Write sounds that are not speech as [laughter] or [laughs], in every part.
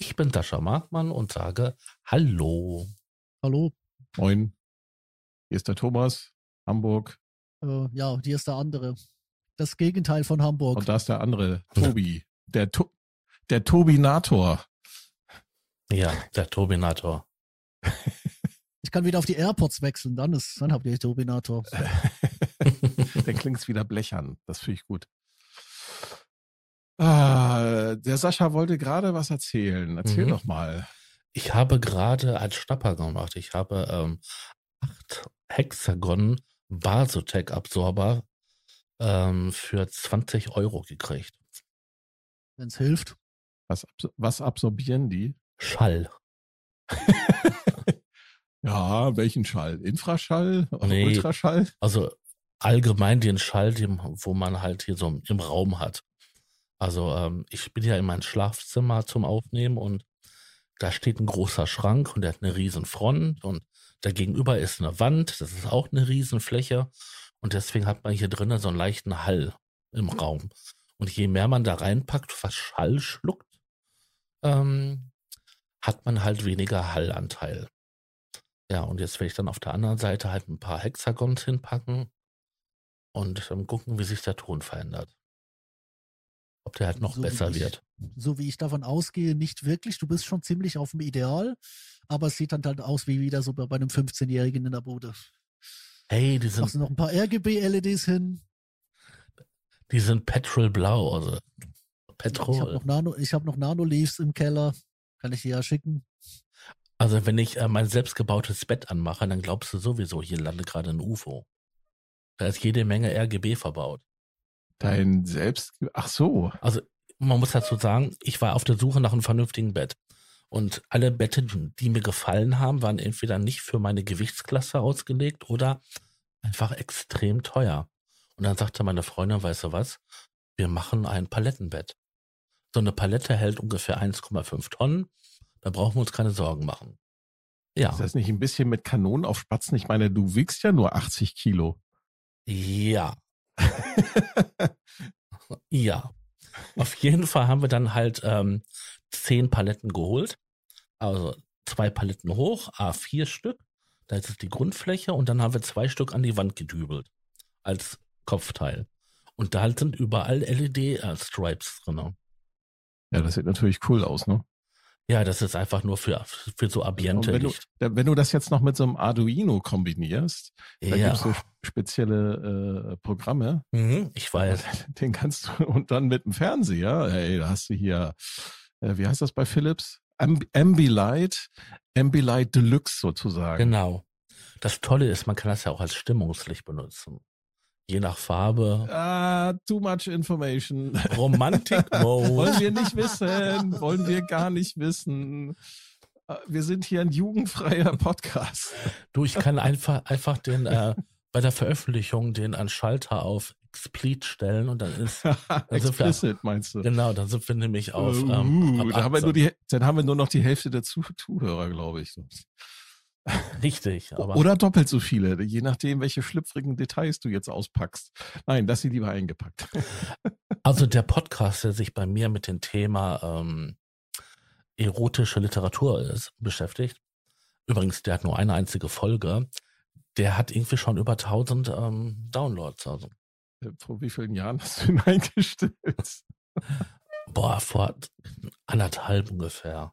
Ich bin Sascha Markmann und sage Hallo. Hallo. Moin. Hier ist der Thomas, Hamburg. Äh, ja, hier ist der andere. Das Gegenteil von Hamburg. Und da ist der andere, [laughs] Tobi. Der, to der Tobinator. Ja, der Tobinator. [laughs] Ich kann wieder auf die AirPods wechseln, dann ist, dann habt ihr Tobinator. [laughs] Dann klingt es wieder blechern. Das finde ich gut. Ah, der Sascha wollte gerade was erzählen. Erzähl Mhm. doch mal. Ich habe gerade einen Schnapper gemacht. Ich habe ähm, acht Hexagon Basotec-Absorber ähm, für 20 Euro gekriegt. Wenn es hilft. Was, was absorbieren die? Schall. [laughs] Ja, welchen Schall? Infraschall? oder Nee. Ultraschall? Also allgemein den Schall, den, wo man halt hier so im Raum hat. Also ähm, ich bin ja in mein Schlafzimmer zum Aufnehmen und da steht ein großer Schrank und der hat eine riesen Front und dagegenüber ist eine Wand, das ist auch eine riesen Fläche und deswegen hat man hier drinnen so einen leichten Hall im Raum. Und je mehr man da reinpackt, was Schall schluckt, ähm, hat man halt weniger Hallanteil. Ja, und jetzt werde ich dann auf der anderen Seite halt ein paar Hexagons hinpacken und ähm, gucken, wie sich der Ton verändert. Ob der halt noch So wie besser ich. wird. So wie ich davon ausgehe, nicht wirklich. Du bist schon ziemlich auf dem Ideal, aber es sieht dann halt aus wie wieder so bei einem 15-Jährigen in der Bude. Hey, die Machst sind, du noch ein paar RGB-LEDs hin? die sind petrolblau, also Ich habe Petrol. noch Nano, ich habe noch Nano-Leaves im Keller. Kann ich dir ja schicken. Also wenn ich äh, mein selbstgebautes Bett anmache, dann glaubst du sowieso, hier landet gerade ein UFO. Da ist jede Menge RGB verbaut. Dein Selbst... Ach so. Also man muss dazu sagen, ich war auf der Suche nach einem vernünftigen Bett. Und alle Betten, die mir gefallen haben, waren entweder nicht für meine Gewichtsklasse ausgelegt oder einfach extrem teuer. Und dann sagte meine Freundin, weißt du was, wir machen ein Palettenbett. So eine Palette hält ungefähr 1,5 Tonnen. Da brauchen wir uns keine Sorgen machen. Ja, Ist das nicht ein bisschen mit Kanonen auf Spatzen? Ich meine, du wiegst ja nur 80 Kilo. ja, [laughs] ja. Auf jeden Fall haben wir dann halt ähm, zehn Paletten geholt. Also zwei Paletten hoch, A4 Stück. Da ist es die Grundfläche und dann haben wir zwei Stück an die Wand gedübelt. Als Kopfteil. Und da sind überall LED-Stripes drin. Ja, das sieht natürlich cool aus, ne? Ja, das ist einfach nur für, für so Ambiente wenn, du, Licht. da- wenn du das jetzt noch mit so einem Arduino kombinierst, da Ja, gibt's so spezielle äh, Programme, mhm, ich weiß. [laughs] den kannst du und dann mit dem Fernseher, hey, da hast du hier, äh, wie heißt das bei Philips? Amb Ambilight, Ambilight Deluxe sozusagen. Genau. Das Tolle ist, man kann das ja auch als Stimmungslicht benutzen. Je nach Farbe. Ah, too much information. Romantic [laughs] Wollen Mode. wir nicht wissen, wollen wir gar nicht wissen. Äh, Wir sind hier ein jugendfreier Podcast. Du, ich kann einfach, einfach den, äh, bei der Veröffentlichung den an Schalter auf Explit stellen und dann ist, [laughs] wir- Explicit meinst du? genau, dann sind wir nämlich auf, Uh, ähm, ab da haben wir 18. nur die, dann haben wir nur noch die Hälfte der Zuh Zuhörer, glaube ich. [laughs] Richtig, aber Oder doppelt so viele, je nachdem, welche schlüpfrigen Details du jetzt auspackst. Nein, das sie lieber eingepackt. [laughs] also der Podcast, der sich bei mir mit dem Thema ähm, erotische Literatur ist, beschäftigt. Übrigens, der hat nur eine einzige Folge. Der hat irgendwie schon über 1000 ähm, Downloads. Also, Vor wie vielen Jahren hast du ihn [laughs] eingestellt? boah, vor anderthalb ungefähr.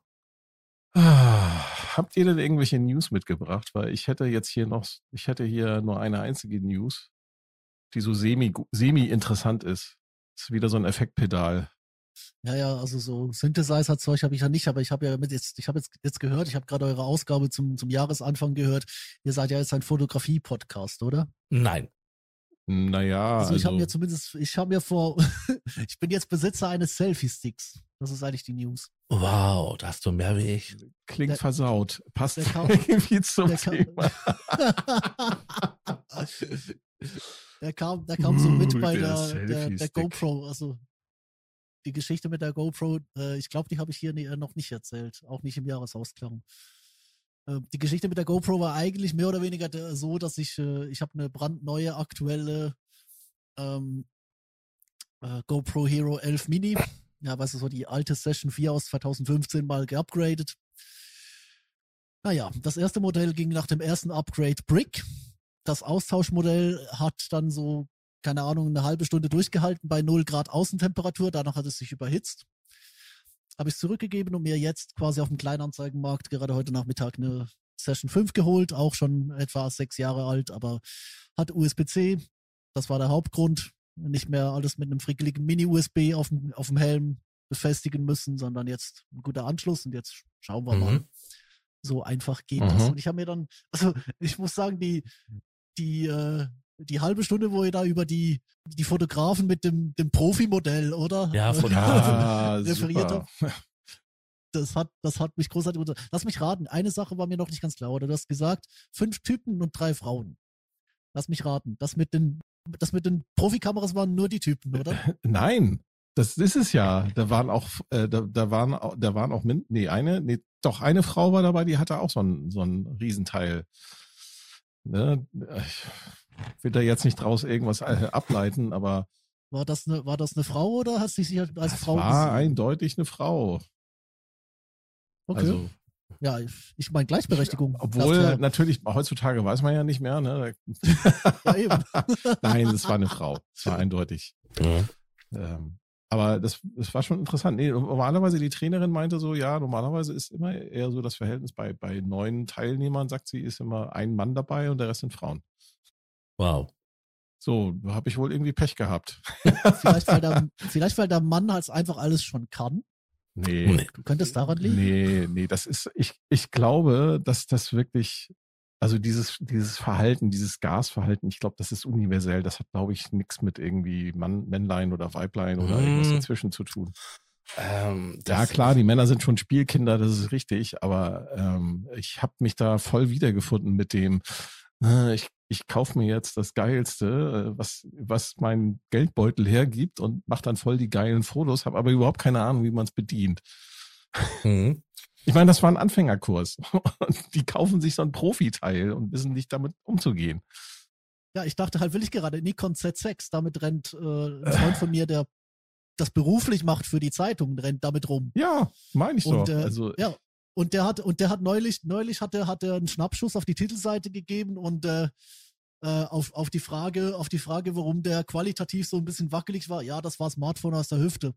Habt ihr denn irgendwelche News mitgebracht? Weil ich hätte jetzt hier noch, ich hätte hier nur eine einzige News, die so semi, semi interessant ist. ist wieder so ein Effektpedal. Ja, ja, also so Synthesizer-Zeug habe ich ja nicht, aber ich habe ja mit jetzt, ich habe jetzt, jetzt gehört, ich habe gerade eure Ausgabe zum, zum Jahresanfang gehört. Ihr seid ja jetzt ein Fotografie-Podcast, oder? Nein. Naja, Also, also, ich habe mir zumindest, ich habe mir vor, [laughs] ich bin jetzt Besitzer eines Selfie-Sticks. Das ist eigentlich die News. Wow, da hast du mehr wie ich. Klingt Der- versaut. Passt der kam- [laughs] irgendwie zum der kam- Thema. [laughs] der kam, der kam so mit Uh, bei der der, der. GoPro. Also die Geschichte mit der GoPro, äh, ich glaube, die habe ich hier nie, äh, noch nicht erzählt. Auch nicht im Jahresausklang. Äh, die Geschichte mit der GoPro war eigentlich mehr oder weniger der, so, dass ich, äh, ich habe eine brandneue, aktuelle ähm, äh, GoPro Hero 11 Mini. Ja, weißt du, so die alte Session 4 aus 2015 mal geupgradet. Naja, das erste Modell ging nach dem ersten Upgrade Brick. Das Austauschmodell hat dann so, keine Ahnung, eine halbe Stunde durchgehalten bei 0 Grad Außentemperatur. Danach hat es sich überhitzt. Habe ich zurückgegeben und mir jetzt quasi auf dem Kleinanzeigenmarkt gerade heute Nachmittag eine Session 5 geholt. Auch schon etwa sechs Jahre alt, aber hat USB-C. Das war der Hauptgrund. Nicht mehr alles mit einem frickeligen Mini-USB auf dem, auf dem Helm befestigen müssen, sondern jetzt ein guter Anschluss. Und jetzt schauen wir mal. Mhm. So einfach geht das. Mhm. Und ich habe mir dann, also ich muss sagen, die, die, äh, die halbe Stunde, wo ihr da über die, die Fotografen mit dem, dem Profi-Modell, oder? Ja, von- Ja, referiert super. habe. Das hat, das hat mich großartig unter. Lass mich raten, eine Sache war mir noch nicht ganz klar, oder? Du hast gesagt, fünf Typen und drei Frauen. Lass mich raten. Das mit den, das mit den Profikameras waren nur die Typen, oder? [laughs] Nein, das ist es ja. Da waren auch, äh, da, da waren, da waren auch, nee, eine, nee, doch eine Frau war dabei, die hatte auch so ein, so ein Riesenteil. Ne? Ich will da jetzt nicht draus irgendwas äh, ableiten, aber War das eine, war das eine Frau oder hast du dich als das Frau war gesehen? eindeutig eine Frau. Okay. Also, ja, ich, meine Gleichberechtigung. obwohl Erst natürlich heutzutage weiß man ja nicht mehr. Ne? Ja, eben. [laughs] Nein, es war eine Frau. Es war eindeutig. Ja. Ähm, aber das, das war schon interessant. Nee, normalerweise die Trainerin meinte so, ja, normalerweise ist immer eher so das Verhältnis bei, bei neun Teilnehmern, sagt sie, ist immer ein Mann dabei und der Rest sind Frauen. Wow. So, da habe ich wohl irgendwie Pech gehabt. vielleicht, weil der, [laughs] vielleicht, weil der Mann halt einfach alles schon kann. Nee. Nee. Du könntest daran liegen. Nee, nee, das ist, ich, ich glaube, dass das wirklich, also dieses, dieses Verhalten, dieses Gasverhalten, ich glaube, das ist universell. Das hat, glaube ich, nichts mit irgendwie Mann, Männlein oder Weiblein oder irgendwas Mhm. dazwischen zu tun. Ähm, Ja, klar, die Männer sind schon Spielkinder, das ist richtig, aber ähm, ich habe mich da voll wiedergefunden mit dem, äh, ich, ich kaufe mir jetzt das Geilste, äh, was, was mein Geldbeutel hergibt und mache dann voll die geilen Fotos, habe aber überhaupt keine Ahnung, wie man es bedient. Mhm. Ich meine, das war ein Anfängerkurs. [laughs] Und die kaufen sich so ein Profiteil und wissen nicht damit umzugehen. Ja, ich dachte halt, will ich gerade Nikon Z6, damit rennt äh, ein [laughs] Freund von mir, der das beruflich macht für die Zeitung, rennt damit rum. Ja, meine ich Und, doch. äh, also, Ja, und der hat, und der hat neulich, neulich hat er, hat er einen Schnappschuss auf die Titelseite gegeben und äh, äh, auf, auf die Frage, auf die Frage, warum der qualitativ so ein bisschen wackelig war, ja, das war Smartphone aus der Hüfte.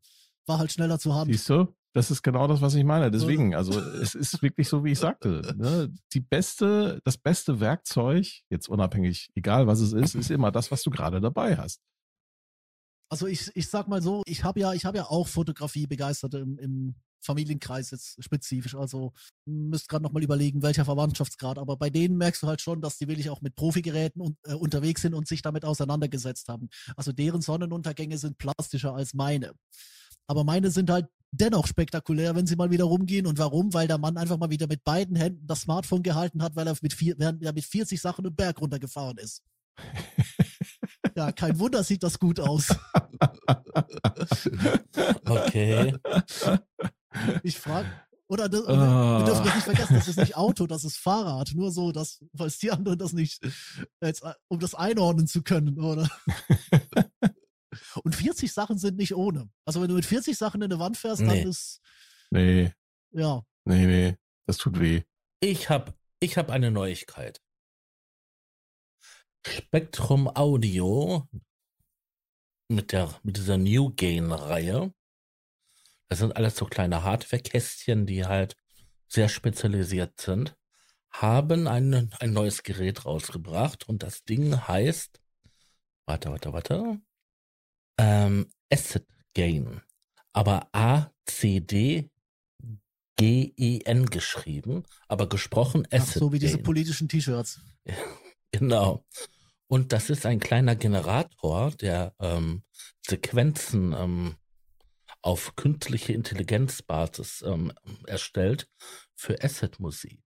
War halt schneller zur Hand. Siehst du? Das ist genau das, was ich meine. Deswegen, also es ist wirklich so, wie ich sagte. Ne? Die beste, das beste Werkzeug, jetzt unabhängig, egal was es ist, ist immer das, was du gerade dabei hast. Also ich, ich sag mal so, ich habe ja, ich habe ja auch Fotografie begeistert im, im Familienkreis jetzt spezifisch. Also müsst gerade nochmal überlegen, welcher Verwandtschaftsgrad. Aber bei denen merkst du halt schon, dass die wirklich auch mit Profigeräten und, äh, unterwegs sind und sich damit auseinandergesetzt haben. Also deren Sonnenuntergänge sind plastischer als meine. Aber meine sind halt dennoch spektakulär, wenn sie mal wieder rumgehen. Und warum? Weil der Mann einfach mal wieder mit beiden Händen das Smartphone gehalten hat, weil er mit, vier, während er mit 40 Sachen den Berg runtergefahren ist. Ja, kein Wunder sieht das gut aus. [laughs] Okay. [laughs] Ich frage, oder das, wir dürfen das Ah. nicht vergessen, das ist nicht [laughs] Auto, das ist Fahrrad. Nur so, dass, falls die anderen das nicht, jetzt, äh, um das einordnen zu können, oder? [laughs] Und 40 Sachen sind nicht ohne. Also wenn du mit 40 Sachen in eine Wand fährst, Nee. dann ist, nee, ja, nee, nee, das tut weh. Ich habe ich hab eine Neuigkeit. Spektrum Audio mit, der, mit dieser New Gain-Reihe. Das sind alles so kleine Hardware-Kästchen, die halt sehr spezialisiert sind, haben ein, ein neues Gerät rausgebracht und das Ding heißt, warte, warte, warte, ähm, Acid Gain. Aber A-C-D G-E-N geschrieben, aber gesprochen ach, Acid so wie diese Gain. politischen T-Shirts. [laughs] Genau. Und das ist ein kleiner Generator, der ähm, Sequenzen ähm, auf künstliche Intelligenzbasis ähm, erstellt für Asset-Musik.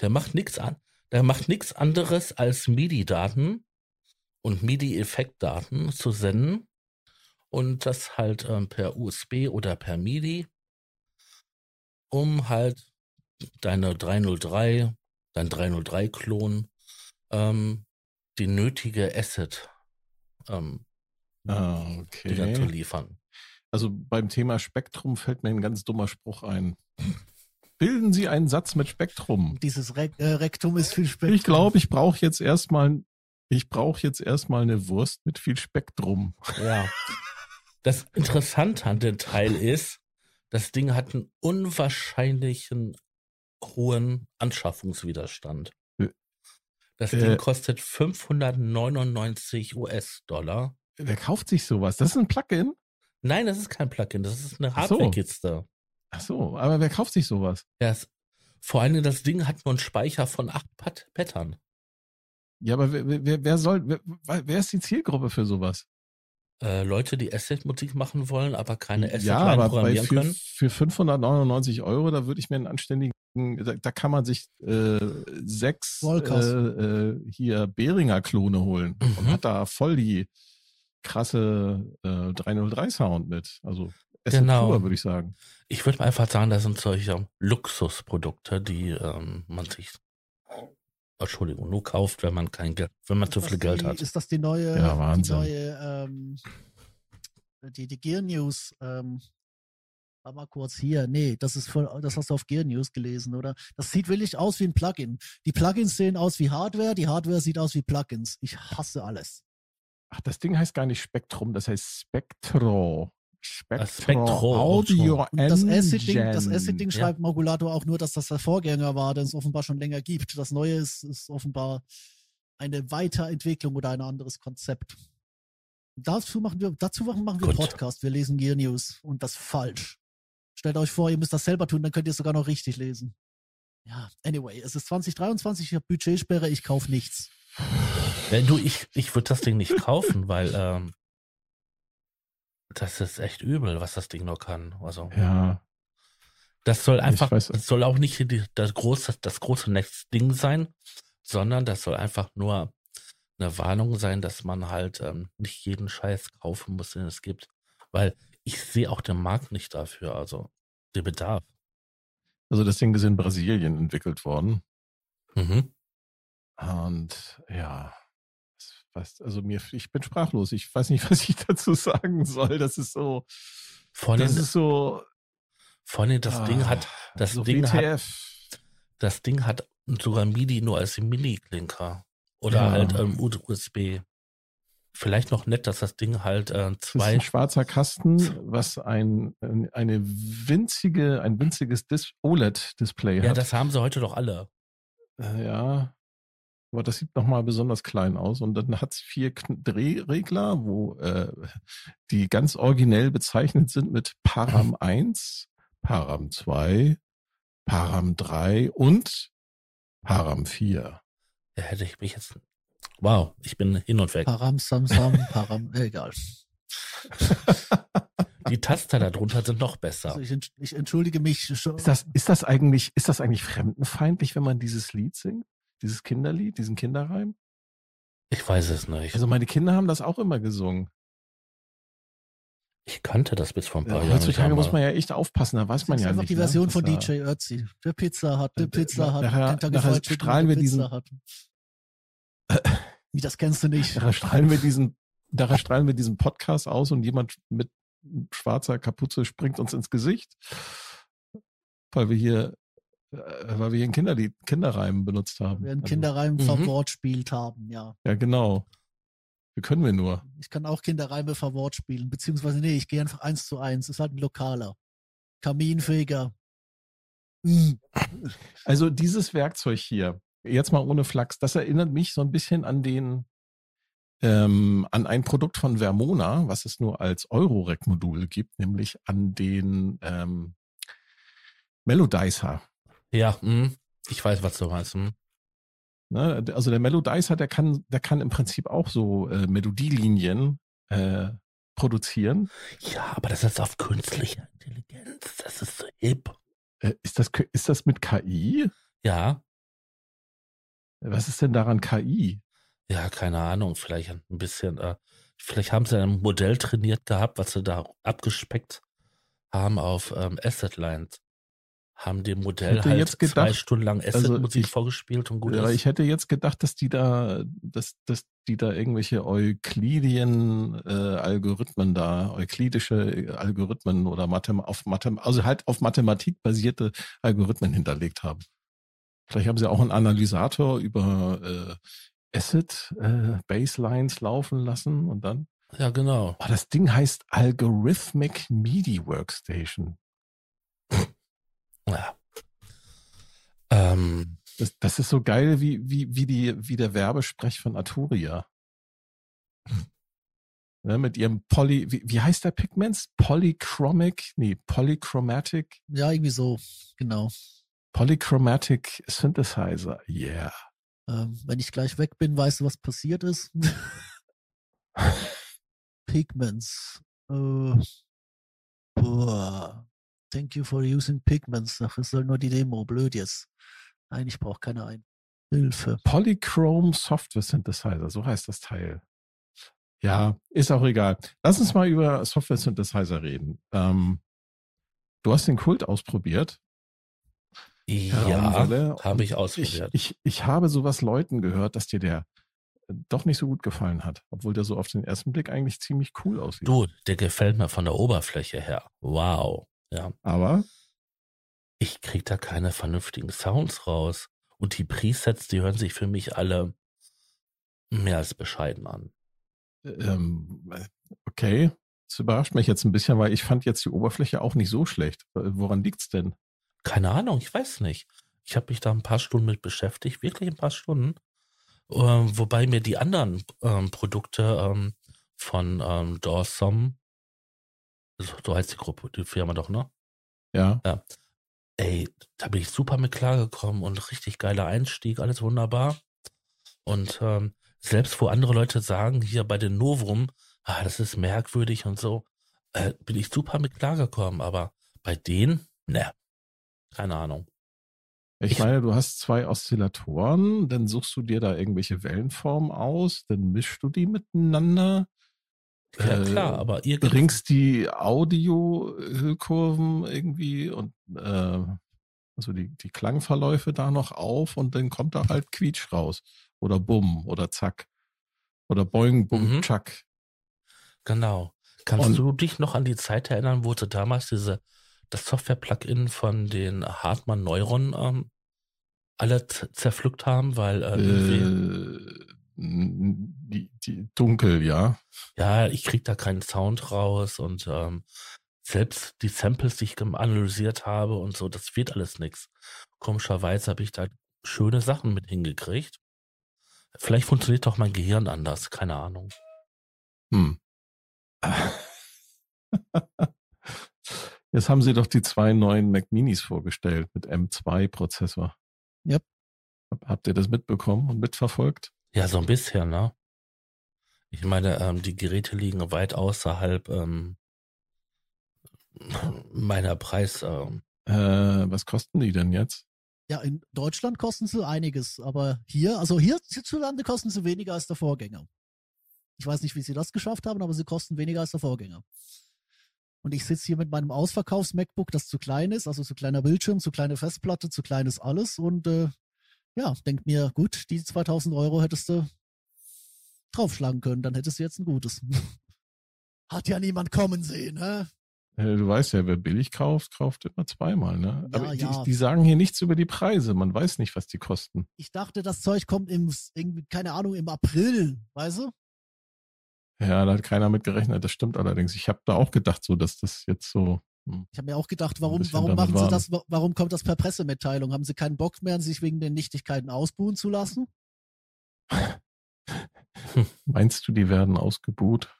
Der macht nichts an, der macht nichts anderes als MIDI-Daten und MIDI-Effektdaten zu senden und das halt ähm, per USB oder per MIDI, um halt deine 303, dein 303-Klon, ähm, die nötige Asset ähm, Ah, wieder zu okay. liefern. Also beim Thema Spektrum fällt mir ein ganz dummer Spruch ein. Bilden Sie einen Satz mit Spektrum. Dieses Re äh, Rektum ist viel Spektrum. Ich glaube, ich brauche jetzt erstmal, ich brauche jetzt erstmal eine Wurst mit viel Spektrum. Ja. Das Interessante an dem Teil ist, das Ding hat einen unwahrscheinlichen hohen Anschaffungswiderstand. Äh, Das äh, Ding kostet 599 US-Dollar. Wer kauft sich sowas? Das ist ein Plugin? Nein, das ist kein Plugin, das ist eine Ach so. Hardware-Kiste. Ach so, aber wer kauft sich sowas? Ja, es- vor allem das Ding hat nur einen Speicher von 8 Pat Pattern. Ja, aber wer, wer, wer soll, wer, wer ist die Zielgruppe für sowas? Äh, Leute, die Asset-Musik machen wollen, aber keine Asset ja, aber bei, programmieren für, können. für 599 Euro, da würde ich mir einen anständigen, da, da kann man sich äh, sechs äh, äh, hier Behringer Klone holen und Mhm. hat da voll die krasse äh, 303 Sound mit. Also Asset Genau. pur, würde ich sagen. Ich würde einfach sagen, das sind solche Luxusprodukte, die ähm, man sich, Entschuldigung, nur kauft, wenn man kein Geld, wenn man zu Ist viel das Geld die, hat. Ist das die neue, Ja, die Wahnsinn. neue, ähm, die, die Gear News, ähm, mal kurz hier. Nee, das ist voll, das hast du auf Gear News gelesen, oder? Das sieht wirklich aus wie ein Plugin. Die Plugins sehen aus wie Hardware, die Hardware sieht aus wie Plugins. Ich hasse alles. Ach, das Ding heißt gar nicht Spektrum, das heißt Spektro. Spektro, Spektro, Audio das Acid-Ding. Acid-Ding Ja. schreibt Modulator auch nur, dass das der Vorgänger war, den es offenbar schon länger gibt. Das Neue ist, ist offenbar eine Weiterentwicklung oder ein anderes Konzept. Dazu machen wir, dazu machen wir Gut. Podcast. Wir lesen Gear News und das falsch. Stellt euch vor, ihr müsst das selber tun, dann könnt ihr es sogar noch richtig lesen. Ja, anyway, es ist 2023, ich habe Budgetsperre, ich kaufe nichts. Ja, du, ich, ich würde das Ding nicht kaufen, weil ähm, das ist echt übel, was das Ding noch kann. Also Ja, das soll einfach, das soll auch nicht das große, das große Next Ding sein, sondern das soll einfach nur eine Warnung sein, dass man halt ähm, nicht jeden Scheiß kaufen muss, den es gibt. Weil ich sehe auch den Markt nicht dafür, also den Bedarf. also das Ding ist in Brasilien entwickelt worden. Mhm. Und ja, also mir, ich bin sprachlos. Ich weiß nicht, [laughs] was ich dazu sagen soll. Das ist so, Vor allem, das ist so. vor allem das Ding ah, hat, das so Ding hat, WTF. das Ding hat sogar MIDI nur als Mini-Klinker. Oder Ja. halt ähm, USB. Vielleicht noch nett, dass das Ding halt äh, zwei. ein schwarzer Kasten, was ein, ein- eine winzige, ein winziges Dis OLED-Display Ja, hat. das haben sie heute doch alle. Äh, ja. Aber das sieht nochmal besonders klein aus. Und dann hat es vier Kn Drehregler, wo äh, die ganz originell bezeichnet sind mit Param 1, Param 2, Param 3 und Param 4. Da hätte ich mich jetzt. Wow, ich bin hin und weg. Param, Samsam, [laughs] Param, egal. [laughs] Die Taster darunter sind noch besser. Also ich, ich entschuldige mich schon. Ist das, ist das eigentlich, ist das eigentlich fremdenfeindlich, wenn man dieses Lied singt? Dieses Kinderlied, diesen Kinderreim? Ich weiß es nicht. Also meine Kinder haben das auch immer gesungen. Ich kannte das bis vor ein paar Ja, Jahren. heutzutage muss man ja echt aufpassen, da weiß Das man ist ja einfach nicht. die ne? Version Das von DJ Ötzi. Der Pizza hat, der Pizza hat, nachher- Kentucky nachher Fried Chicken, strahlen der wir Pizza diesen- hat. [laughs] Wie, das kennst du nicht? Daher strahlen wir diesen, daher strahlen wir diesen Podcast aus und jemand mit schwarzer Kapuze springt uns ins Gesicht, weil wir hier, weil wir hier ein Kinderlied, Kinderreim benutzt haben. Wir einen Also, Kinderreim Mhm. verwortspielt haben, ja. Ja, genau. Wie können wir nur? Ich kann auch Kinderreime verwortspielen, beziehungsweise nee, ich gehe einfach eins zu eins. Ist halt ein lokaler. Kaminfeger. Mm. [laughs] Also dieses Werkzeug hier, jetzt mal ohne Flachs, das erinnert mich so ein bisschen an den, ähm, an ein Produkt von Vermona, was es nur als Eurorec-Modul gibt, nämlich an den ähm, Melodizer. Ja, mh. ich weiß, was du meinst. Mh. Ne? Also der Melodizer, der kann, der kann im Prinzip auch so äh, Melodielinien äh, produzieren? Ja, aber das ist auf künstliche Intelligenz. Das ist so hip. Äh, ist, das, ist das mit KI? Ja. Was ist denn daran KI? Ja, keine Ahnung. Vielleicht ein bisschen. Äh, vielleicht haben sie ein Modell trainiert gehabt, was sie da abgespeckt haben auf ähm, Asset Lines haben dem Modell halt jetzt gedacht, zwei Stunden lang Asset-Musik ich- vorgespielt und gut Ja, ist. ich hätte jetzt gedacht, dass die da, dass, dass die da irgendwelche Euklidien äh, Algorithmen da, euklidische Algorithmen oder Mathem auf Mathem, also halt auf Mathematik basierte Algorithmen hinterlegt haben. Vielleicht haben sie auch einen Analysator über äh, Asset äh, Baselines laufen lassen und dann. ja, genau. Oh, das Ding heißt Algorithmic MIDI Workstation. Ähm, Das, das ist so geil wie, wie, wie, die, wie der Werbesprech von Arturia. Ne, mit ihrem Poly, wie, wie heißt der Pigments? Polychromic, nee, Polychromatic, Ja, irgendwie so, genau. Polychromatic Synthesizer. Yeah. Ähm, wenn ich gleich weg bin, weißt du, was passiert ist? [laughs] Pigments. Äh, boah. Thank you for using Pigments. Ach, es soll nur die Demo. Blöd jetzt. Nein, ich brauche keine ein. Hilfe. Polychrome Software Synthesizer, so heißt das Teil. Ja, ist auch egal. Lass uns mal über Software Synthesizer reden. Ähm, du hast den Kult ausprobiert. ja, habe ich ausprobiert. Ich, ich, ich habe sowas Leuten gehört, dass dir der äh, doch nicht so gut gefallen hat, obwohl der so auf den ersten Blick eigentlich ziemlich cool aussieht. Du, der gefällt mir von der Oberfläche her. Wow. Ja. Aber Ich krieg da keine vernünftigen Sounds raus. Und die Presets, die hören sich für mich alle mehr als bescheiden an. ähm, okay, das überrascht mich jetzt ein bisschen, weil ich fand jetzt die Oberfläche auch nicht so schlecht. Woran liegt's denn? Keine Ahnung, ich weiß nicht. Ich habe mich da ein paar Stunden mit beschäftigt, wirklich ein paar Stunden. Ähm, wobei mir die anderen ähm, Produkte ähm, von ähm, Dawson, so heißt die Gruppe, die Firma doch, ne? Ja, Ey, da bin ich super mit klargekommen und richtig geiler Einstieg, alles wunderbar. Und ähm, selbst wo andere Leute sagen, hier bei den Novum, ah, das ist merkwürdig und so, äh, bin ich super mit klargekommen. Aber bei denen, ne, keine Ahnung. ich, Ich- meine, du hast zwei Oszillatoren, dann suchst du dir da irgendwelche Wellenformen aus, dann mischst du die miteinander, Ja, Äh, klar, aber irgendwie. bringst die Audio-Hüllkurven irgendwie und äh, also die, die Klangverläufe da noch auf und dann kommt da halt Quietsch raus. Oder Bumm oder Zack. Oder Boing, Bumm, Mhm. Tschack. Genau. Kannst Und- du dich noch an die Zeit erinnern, wo sie damals diese, das Software-Plugin von den Hartmann Neuron ähm, alle zerpflückt haben, weil äh, Äh, die, die dunkel, ja. ja, ich krieg da keinen Sound raus und ähm, selbst die Samples, die ich analysiert habe und so, das wird alles nix. Komischerweise habe ich da schöne Sachen mit hingekriegt. Vielleicht funktioniert doch mein Gehirn anders, keine Ahnung. Hm. Jetzt haben sie doch die zwei neuen Mac Minis vorgestellt mit M2-Prozessor. Yep. Hab- Habt ihr das mitbekommen und mitverfolgt? Ja, so ein bisschen, ne? Ich meine, ähm, die Geräte liegen weit außerhalb ähm, meiner Preis. Ähm, Äh, was kosten die denn jetzt? Ja, in Deutschland kosten sie einiges, aber hier, also hier hierzulande kosten sie weniger als der Vorgänger. Ich weiß nicht, wie sie das geschafft haben, aber sie kosten weniger als der Vorgänger. Und ich sitze hier mit meinem Ausverkaufs-MacBook, das zu klein ist, also zu kleiner Bildschirm, zu kleine Festplatte, zu kleines alles und äh, ja, denk mir, gut, die 2000 Euro hättest du draufschlagen können, dann hättest du jetzt ein gutes. [laughs] Hat ja niemand kommen sehen? Äh, Du weißt ja, wer billig kauft, kauft immer zweimal, ne? Ja, Aber die, ja. die sagen hier nichts über die Preise. Man weiß nicht, was die kosten. Ich dachte, das Zeug kommt im, irgendwie, keine Ahnung, im April, weißt du? Ja, da hat keiner mit gerechnet. Das stimmt allerdings. Ich habe da auch gedacht, so, dass das jetzt so. Hm. Ich habe mir auch gedacht, warum, warum machen sie das, wa- warum kommt das per Pressemitteilung? Haben sie keinen Bock mehr, sich wegen den Nichtigkeiten ausbuhen zu lassen? [laughs] Meinst du, die werden ausgebuht?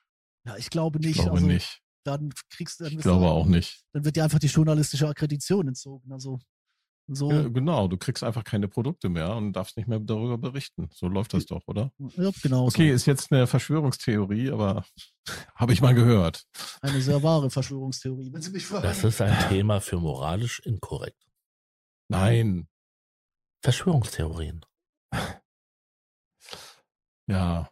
Ja, ich glaube Ich nicht. glaube also, nicht. Dann kriegst du, dann, Ich bist du- glaube auch nicht. dann wird dir einfach die journalistische Akkreditation entzogen. Also So, Ja, genau, du kriegst einfach keine Produkte mehr und darfst nicht mehr darüber berichten. So läuft das doch, oder? ja, genau. Okay, ist jetzt eine Verschwörungstheorie, aber [laughs] habe ich mal gehört. Eine sehr wahre Verschwörungstheorie, wenn Sie mich fragen. Das ist ein Thema für moralisch inkorrekt. Nein, Verschwörungstheorien. [laughs] ja.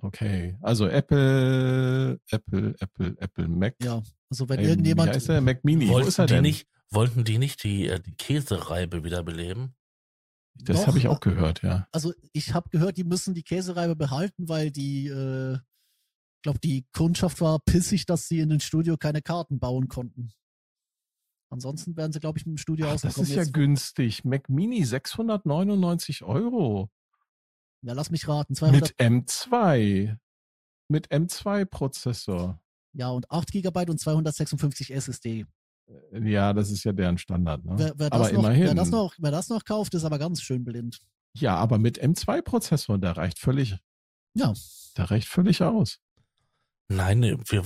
Okay, also Apple, Apple, Apple, Apple, Mac. Ja, also wenn Ähm, irgendjemand. Wie heißt der? Mac Mini. Wo ist Wollten er die, denn? nicht, wollten die nicht die, äh, die Käsereibe wiederbeleben? das habe ich auch gehört, ja. Also ich habe gehört, die müssen die Käsereibe behalten, weil die, äh, glaube die Kundschaft war pissig, dass sie in den Studio keine Karten bauen konnten. Ansonsten wären sie, glaube ich, mit dem Studio Ach, das ist ja günstig. Mac Mini 699 Euro. ja, lass mich raten, 200, Mit M2. Mit M2-Prozessor. ja und 8 GB und 256 SSD. Ja, das ist ja deren Standard. Ne? Wer, wer, das aber noch, immerhin. wer, das noch, wer das noch kauft, ist aber ganz schön blind. Ja, aber mit M2-Prozessor, der reicht völlig. Ja. Der reicht völlig aus. Nein, nee, wir,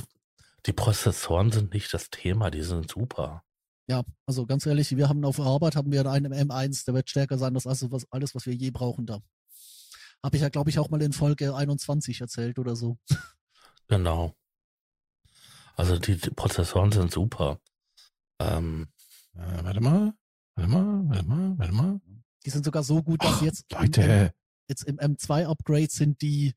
die Prozessoren sind nicht das Thema, die sind super. Ja, also ganz ehrlich, wir haben auf der Arbeit haben wir einen M1, der wird stärker sein als alles, was, alles, was wir je brauchen da. Habe ich ja, glaube ich, auch mal in Folge 21 erzählt oder so. Genau. Also die, die Prozessoren sind super. Ähm, Äh, warte mal. Warte mal, warte mal, warte mal. Die sind sogar so gut, dass Oh, jetzt, im, M, Leute, jetzt im M2-Upgrade sind die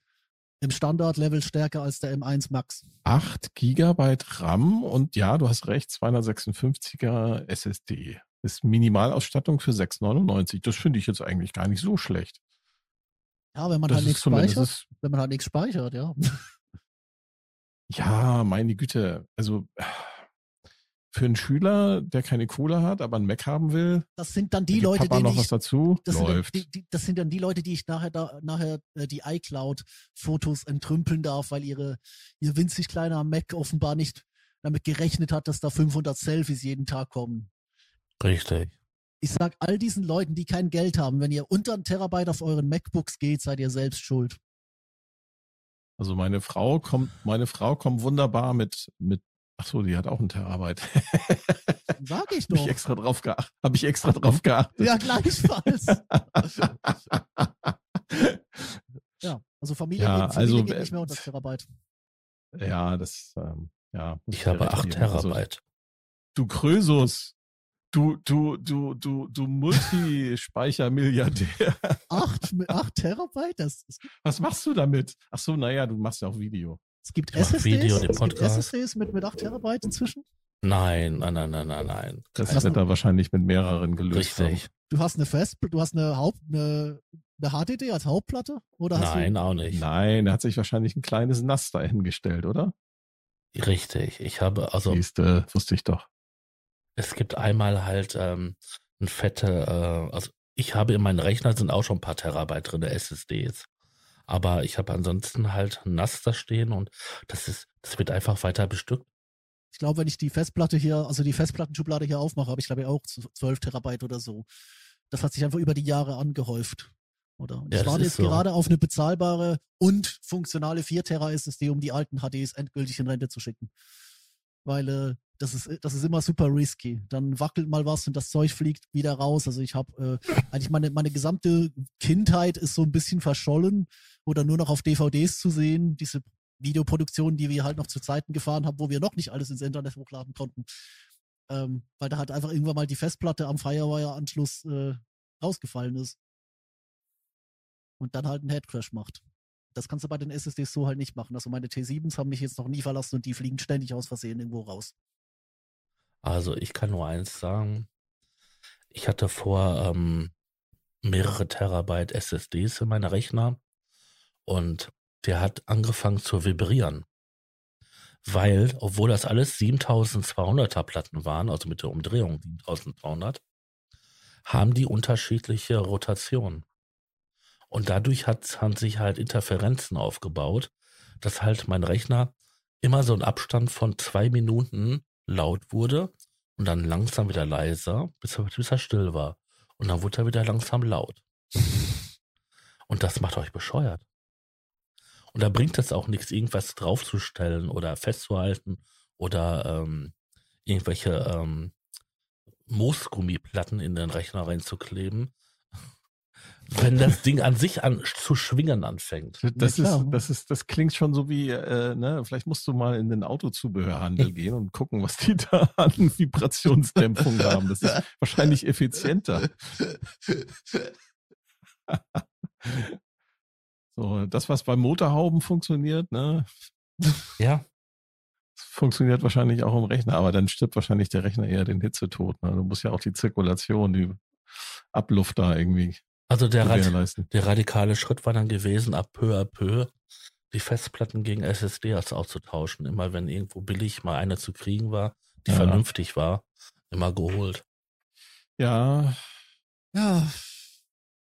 im Standard-Level stärker als der M1 Max. 8 Gigabyte RAM und ja, du hast recht, 256er SSD. Ist Minimalausstattung für 6,99. Das finde ich jetzt eigentlich gar nicht so schlecht. Ja, wenn man Das halt nichts speichert. Wenn man halt nichts speichert, ja. [laughs] ja, meine Güte. Also für einen Schüler, der keine Kohle hat, aber einen Mac haben will, Das sind dann da die Leute, Papa denen noch ich, was dazu, das sind, dann läuft. die, die, das sind dann die Leute, die ich nachher da, nachher äh, die iCloud-Fotos entrümpeln darf, weil ihre, ihr winzig kleiner Mac offenbar nicht damit gerechnet hat, dass da 500 Selfies jeden Tag kommen. richtig. Ich sag all diesen Leuten, die kein Geld haben, wenn ihr unter ein Terabyte auf euren MacBooks geht, seid ihr selbst schuld. Also meine Frau kommt, meine Frau kommt wunderbar mit, mit, ach so, die hat auch einen Terabyte. Sag ich [laughs] Habe doch. ich extra drauf geachtet. Habe ich extra drauf geachtet. Ja, gleichfalls. [laughs] ja, also Familie, Ja, geht, Familie also, geht nicht mehr unter das Terabyte. ja, das, ähm, ja. Ich habe recht 8 geben. Also, Terabyte. du Krösus, du, du, du, du, du Multispeichermilliardär. Acht, acht Terabyte? Das, gibt, Was machst du damit? Ach so, naja, du machst ja auch Video. Es gibt SSDs, Video, den es gibt. SSDs mit, mit 8 Terabyte inzwischen. Nein, nein, nein, nein, nein, nein. Das wird er wahrscheinlich mit mehreren gelöst Richtig. Du hast eine Fest, du hast eine Haupt, eine, eine HDD als Hauptplatte? Oder hast Nein, auch haben. nicht. Nein, er hat sich wahrscheinlich ein kleines NAS dahingestellt, oder? Richtig. Ich habe, also Siehste, wusste ich doch. es gibt einmal halt ähm, ein fette, äh, also ich habe in meinen Rechner sind auch schon ein paar Terabyte drin, SSDs. Aber ich habe ansonsten halt ein NAS da stehen und das ist, das wird einfach weiter bestückt. ich glaube, wenn ich die Festplatte hier, also die Festplattenschublade hier aufmache, habe ich glaube ich auch 12 Terabyte oder so. Das hat sich einfach über die Jahre angehäuft. Oder? Und Ja, ich warte jetzt so. gerade auf eine bezahlbare und funktionale 4 Tera SSD, um die alten HDs endgültig in Rente zu schicken. Weil äh, das ist, das ist immer super risky. Dann wackelt mal was und das Zeug fliegt wieder raus. Also ich habe äh, eigentlich meine, meine gesamte Kindheit ist so ein bisschen verschollen oder nur noch auf DVDs zu sehen. Diese Videoproduktionen, die wir halt noch zu Zeiten gefahren haben, wo wir noch nicht alles ins Internet hochladen konnten. Ähm, weil da halt einfach irgendwann mal die Festplatte am Firewire-Anschluss äh, rausgefallen ist. Und dann halt einen Headcrash macht. Das kannst du bei den SSDs so halt nicht machen. Also meine T7s haben mich jetzt noch nie verlassen und die fliegen ständig aus Versehen irgendwo raus. Also ich kann nur eins sagen. Ich hatte vor ähm, mehrere Terabyte SSDs in meinem Rechner und der hat angefangen zu vibrieren. Weil, obwohl das alles 7200er Platten waren, also mit der Umdrehung 7200, haben die unterschiedliche Rotation. Und dadurch hat, haben sich halt Interferenzen aufgebaut, dass halt mein Rechner immer so ein Abstand von zwei Minuten laut wurde und dann langsam wieder leiser, bis er, bis er still war. Und dann wurde er wieder langsam laut. Und das macht euch bescheuert. Und da bringt es auch nichts, irgendwas draufzustellen oder festzuhalten oder ähm, irgendwelche ähm, Moosgummiplatten in den Rechner reinzukleben, [laughs] wenn das Ding an sich an zu schwingen anfängt. Das, Ja, ist, das, ist, das klingt schon so wie, äh, ne, vielleicht musst du mal in den Autozubehörhandel gehen und gucken, was die da an [laughs] Vibrationsdämpfung haben. Das ist wahrscheinlich effizienter. [laughs] So, das, was bei Motorhauben funktioniert, ne, Ja, [laughs] funktioniert wahrscheinlich auch im Rechner, aber dann stirbt wahrscheinlich der Rechner eher den Hitzetod. Ne? Du musst ja auch die Zirkulation, die Abluft da irgendwie also der, Rad, der radikale Schritt war dann gewesen, ab peu à peu die Festplatten gegen SSDs auszutauschen. Immer wenn irgendwo billig mal eine zu kriegen war, die Ja. vernünftig war, immer geholt. Ja, Ja,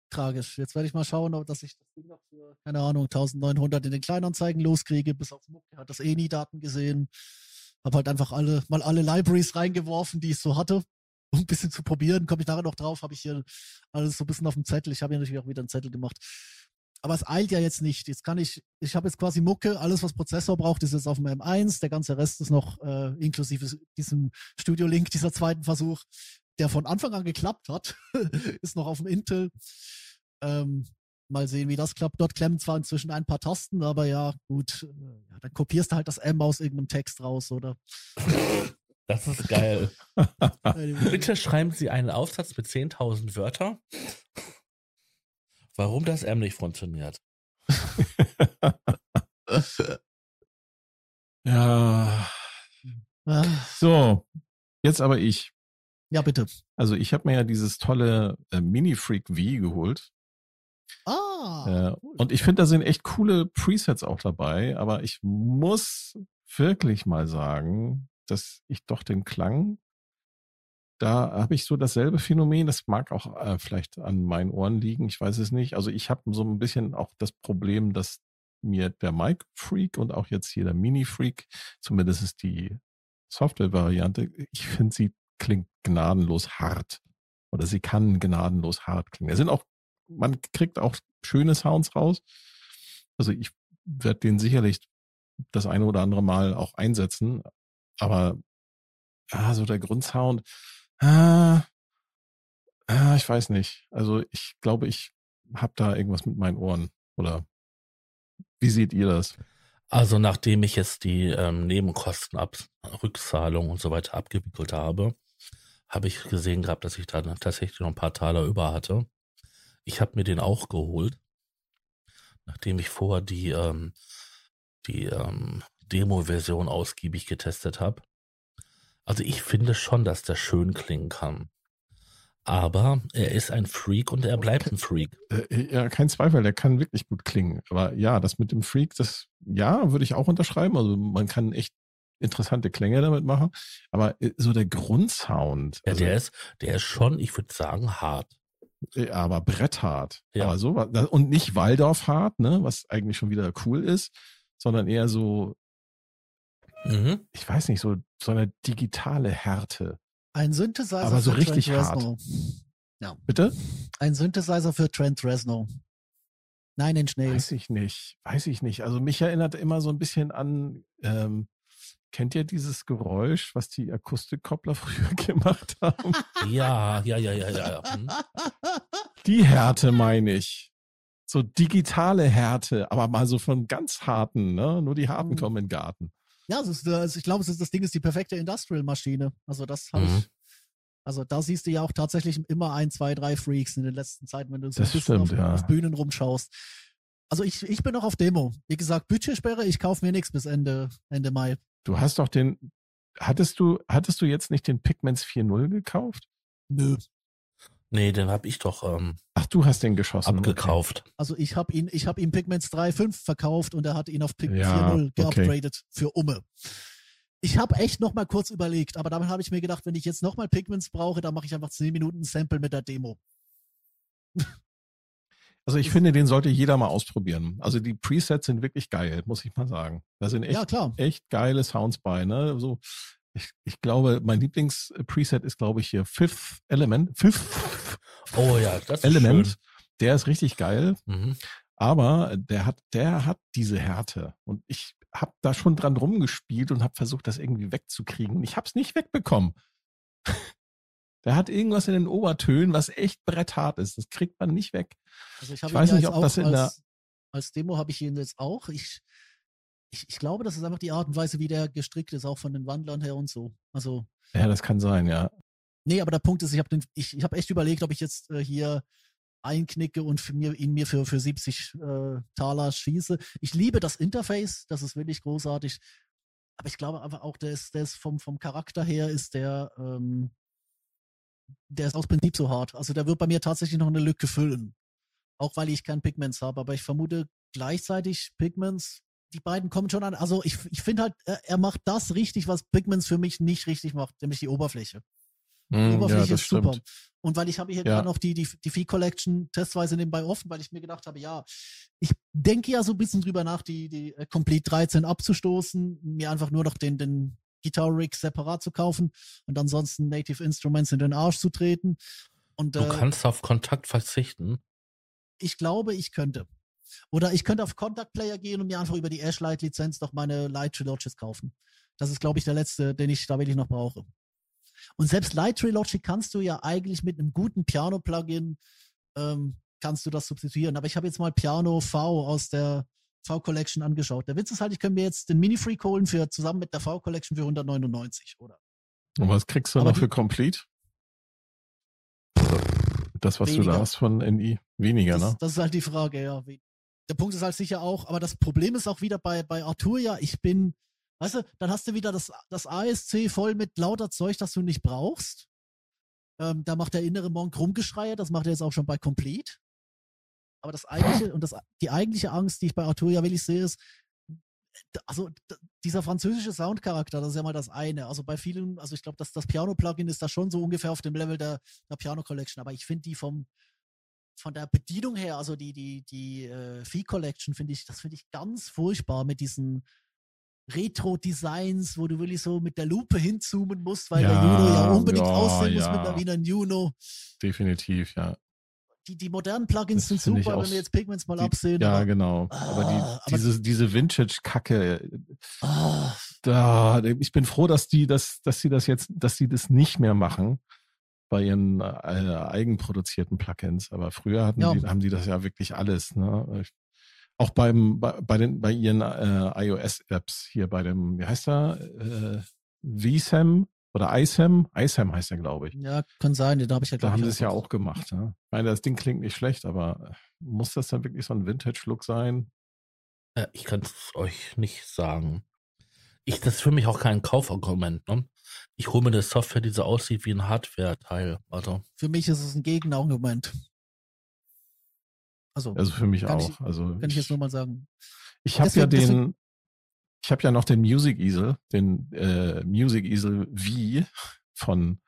tragisch. Jetzt werde ich mal schauen, ob dass ich das Ding noch für, keine Ahnung, 1900 in den Kleinanzeigen loskriege. Bis auf Mucke hat das eh nie Daten gesehen. Hab halt einfach alle, mal alle Libraries reingeworfen, die ich so hatte. Um ein bisschen zu probieren. Komme ich nachher noch drauf, habe ich hier alles so ein bisschen auf dem Zettel. Ich habe hier natürlich auch wieder einen Zettel gemacht. Aber es eilt ja jetzt nicht. Jetzt kann ich, ich habe jetzt quasi Mucke, alles was Prozessor braucht, ist jetzt auf dem M1. Der ganze Rest ist noch äh, inklusive diesem Studio Link, dieser zweiten Versuch, der von Anfang an geklappt hat, [laughs] ist noch auf dem Intel. Ähm, mal sehen, wie das klappt. Dort klemmen zwar inzwischen ein paar Tasten, aber ja, gut, äh, ja, dann kopierst du halt das M aus irgendeinem Text raus, oder? [laughs] Das ist geil. Bitte schreiben Sie einen Aufsatz mit 10.000 Wörter, warum das M nicht funktioniert. [laughs] ja. So, jetzt aber ich. ja, bitte. Also ich habe mir ja dieses tolle äh, Mini-Freak V geholt. Ah, Äh, und ich finde, da sind echt coole Presets auch dabei, aber ich muss wirklich mal sagen, dass ich doch den Klang, da habe ich so dasselbe Phänomen, das mag auch äh, vielleicht an meinen Ohren liegen, ich weiß es nicht. Also ich habe so ein bisschen auch das Problem, dass mir der Mic Freak und auch jetzt hier der Mini Freak, zumindest ist die Software-Variante, ich finde, sie klingt gnadenlos hart. Oder sie kann gnadenlos hart klingen. Es sind auch man kriegt auch schöne Sounds raus. Also ich werde den sicherlich das eine oder andere Mal auch einsetzen. Aber ja, so der Grundsound, ah, ah, ich weiß nicht. Also ich glaube, ich habe da irgendwas mit meinen Ohren. Oder wie seht ihr das? Also nachdem ich jetzt die ähm, Nebenkosten Rückzahlung und so weiter abgewickelt habe, habe ich gesehen gehabt, dass ich da tatsächlich noch ein paar Taler über hatte. Ich habe mir den auch geholt, nachdem ich vorher die, ähm, die ähm, Demo-Version ausgiebig getestet habe. Also ich finde schon, dass der schön klingen kann. Aber er ist ein Freak und er bleibt ein Freak. Äh, ja, kein Zweifel, der kann wirklich gut klingen. Aber ja, das mit dem Freak, das, ja, würde ich auch unterschreiben. Also man kann echt interessante Klänge damit machen. Aber äh, so der Grundsound, Ja, also, der ist, der ist schon, ich würde sagen, hart. Äh, aber bretthart. Ja. Aber so, und nicht Waldorf hart, ne, was eigentlich schon wieder cool ist, sondern eher so, Mhm. ich weiß nicht, so, so eine digitale Härte. ein Synthesizer aber so für richtig Trent hart. Reznor. Bitte? Ein Synthesizer für Trent Reznor. Nein, in Schnee. Weiß ich nicht, weiß ich nicht. Also mich erinnert immer so ein bisschen an, ähm, kennt ihr dieses Geräusch, was die Akustikkoppler [laughs] früher gemacht haben? Ja, ja, ja, ja, ja. ja. Hm. Die Härte meine ich. So digitale Härte, aber mal so von ganz harten, ne? Nur die harten Mhm. kommen in den Garten. Ja, ist, äh, ich glaube, ist, das Ding ist die perfekte Industrial-Maschine. Also das habe Mhm. ich. Also da siehst du ja auch tatsächlich immer ein, zwei, drei Freaks in den letzten Zeiten, wenn du so Das ein bisschen stimmt, auf, ja. auf Bühnen rumschaust. Also ich, ich bin noch auf Demo. Wie gesagt, Budgetsperre, ich kaufe mir nichts bis Ende, Ende Mai. Du hast doch den, hattest du, hattest du jetzt nicht den Pigments 4.0 gekauft? Nö. Nee, den habe ich doch ähm, Ach, du hast den geschossen. abgekauft. Also ich habe ihn, ich habe ihm Pigments 3.5 verkauft und er hat ihn auf Pigment Ja, 4.0 okay. geupgradet für Umme. Ich habe echt noch mal kurz überlegt, aber damit habe ich mir gedacht, wenn ich jetzt noch mal Pigments brauche, dann mache ich einfach 10 Minuten Sample mit der Demo. Also ich finde, den sollte jeder mal ausprobieren. Also die Presets sind wirklich geil, muss ich mal sagen. Da sind echt, ja, echt geile Sounds bei. Ne? So, ich, ich glaube, mein Lieblings-Preset ist, glaube ich, hier Fifth Element. Fifth Oh ja, das ist Element. schön. Der ist richtig geil, Mhm. aber der hat, der hat diese Härte. Und ich habe da schon dran rumgespielt und habe versucht, das irgendwie wegzukriegen. Und ich habe es nicht wegbekommen. Der hat irgendwas in den Obertönen, was echt bretthart ist. Das kriegt man nicht weg. Also ich, ich weiß nicht, ob das in der als, als Demo habe ich ihn jetzt auch. Ich, ich, ich glaube, das ist einfach die Art und Weise, wie der gestrickt ist, auch von den Wandlern her und so. Also ja, das kann sein, ja. Nee, aber der Punkt ist, ich habe ich, ich hab echt überlegt, ob ich jetzt äh, hier einknicke und für mir, ihn mir für, für 70 äh, Taler schieße. Ich liebe das Interface, das ist wirklich großartig. Aber ich glaube einfach auch, der ist, der ist vom, vom Charakter her ist der, ähm, der ist aus Prinzip so hart. Also der wird bei mir tatsächlich noch eine Lücke füllen. Auch weil ich keinen Pigments habe. Aber ich vermute gleichzeitig Pigments, die beiden kommen schon an. Also ich, ich finde halt, er, macht das richtig, was Pigments für mich nicht richtig macht, nämlich die Oberfläche. Die Mm, Oberfläche ja, ist super. stimmt. Und weil ich habe hier Ja. gerade noch die, die, die Fee Collection testweise nebenbei offen, weil ich mir gedacht habe, ja, ich denke ja so ein bisschen drüber nach, die, die äh, Complete 13 abzustoßen, mir einfach nur noch den, den Guitar Rig separat zu kaufen und ansonsten Native Instruments in den Arsch zu treten. Und Du äh, kannst auf Kontakt verzichten. ich glaube, ich könnte. Oder ich könnte auf Contact Player gehen und mir einfach über die Ashlight Lizenz noch meine Light Trilogies kaufen. Das ist, glaube ich, der letzte, den ich da wirklich noch brauche. Und selbst Light Trilogy kannst du ja eigentlich mit einem guten Piano-Plugin ähm, kannst du das substituieren. Aber ich habe jetzt mal Piano V aus der V-Collection angeschaut. Der Witz ist halt, ich könnte mir jetzt den Mini-Freak holen für zusammen mit der V-Collection für 199, oder? Und was kriegst du Aber noch für Complete? Das, was du Weniger. da hast von NI. Weniger, das, ne? das ist halt die Frage, ja. Der Punkt ist halt sicher auch, aber das Problem ist auch wieder bei, bei Arturia, ich bin, weißt du, dann hast du wieder das, das ASC voll mit lauter Zeug, das du nicht brauchst. Ähm, da macht der innere Monk Rumgeschreie, das macht er jetzt auch schon bei Complete. Aber das eigentliche, und das, die eigentliche Angst, die ich bei Arturia wirklich sehe, ist, also dieser französische Soundcharakter, das ist ja mal das eine. Also bei vielen, also ich glaube, das, das Piano-Plugin ist da schon so ungefähr auf dem Level der, der Piano Collection, aber ich finde die vom, von der Bedienung her, also die, die, die äh, Fee Collection, finde ich, das finde ich ganz furchtbar mit diesen Retro-Designs, wo du wirklich so mit der Lupe hinzoomen musst, weil der Ja, Juno ja unbedingt ja, aussehen muss ja. mit einer Wiener Juno. Definitiv, ja. Die, die modernen Plugins Das sind super, wenn wir jetzt Pigments mal Die- absehen. Ja, aber, genau. aber die, Ah, aber- diese, diese Vintage-Kacke, ah, da, ich bin froh, dass die das, dass sie das jetzt, dass sie das nicht mehr machen bei ihren äh, eigenproduzierten Plugins. Aber früher hatten Ja. die, haben die das ja wirklich alles. Ne? Ich- Auch beim, bei, bei den, bei ihren äh, iOS-Apps hier bei dem, wie heißt er? Äh, VSAM oder iSam? iSam heißt er, glaube ich. ja, kann sein, da habe ich ja Da haben ich, sie es ja auch gemacht. Ne? Ich meine, das Ding klingt nicht schlecht, aber äh, muss das dann wirklich so ein Vintage-Look sein? Äh, ich kann es euch nicht sagen. Ich, das ist für mich auch kein Kaufargument. Ne? Ich hole mir eine Software, die so aussieht wie ein Hardware-Teil. Also, Für mich ist es ein Gegenargument. Also, Also für mich Kann ich- auch. also kann ich jetzt nur mal sagen. Ich habe ja den, ich habe ja noch den Music Easel, den äh, Music Easel V von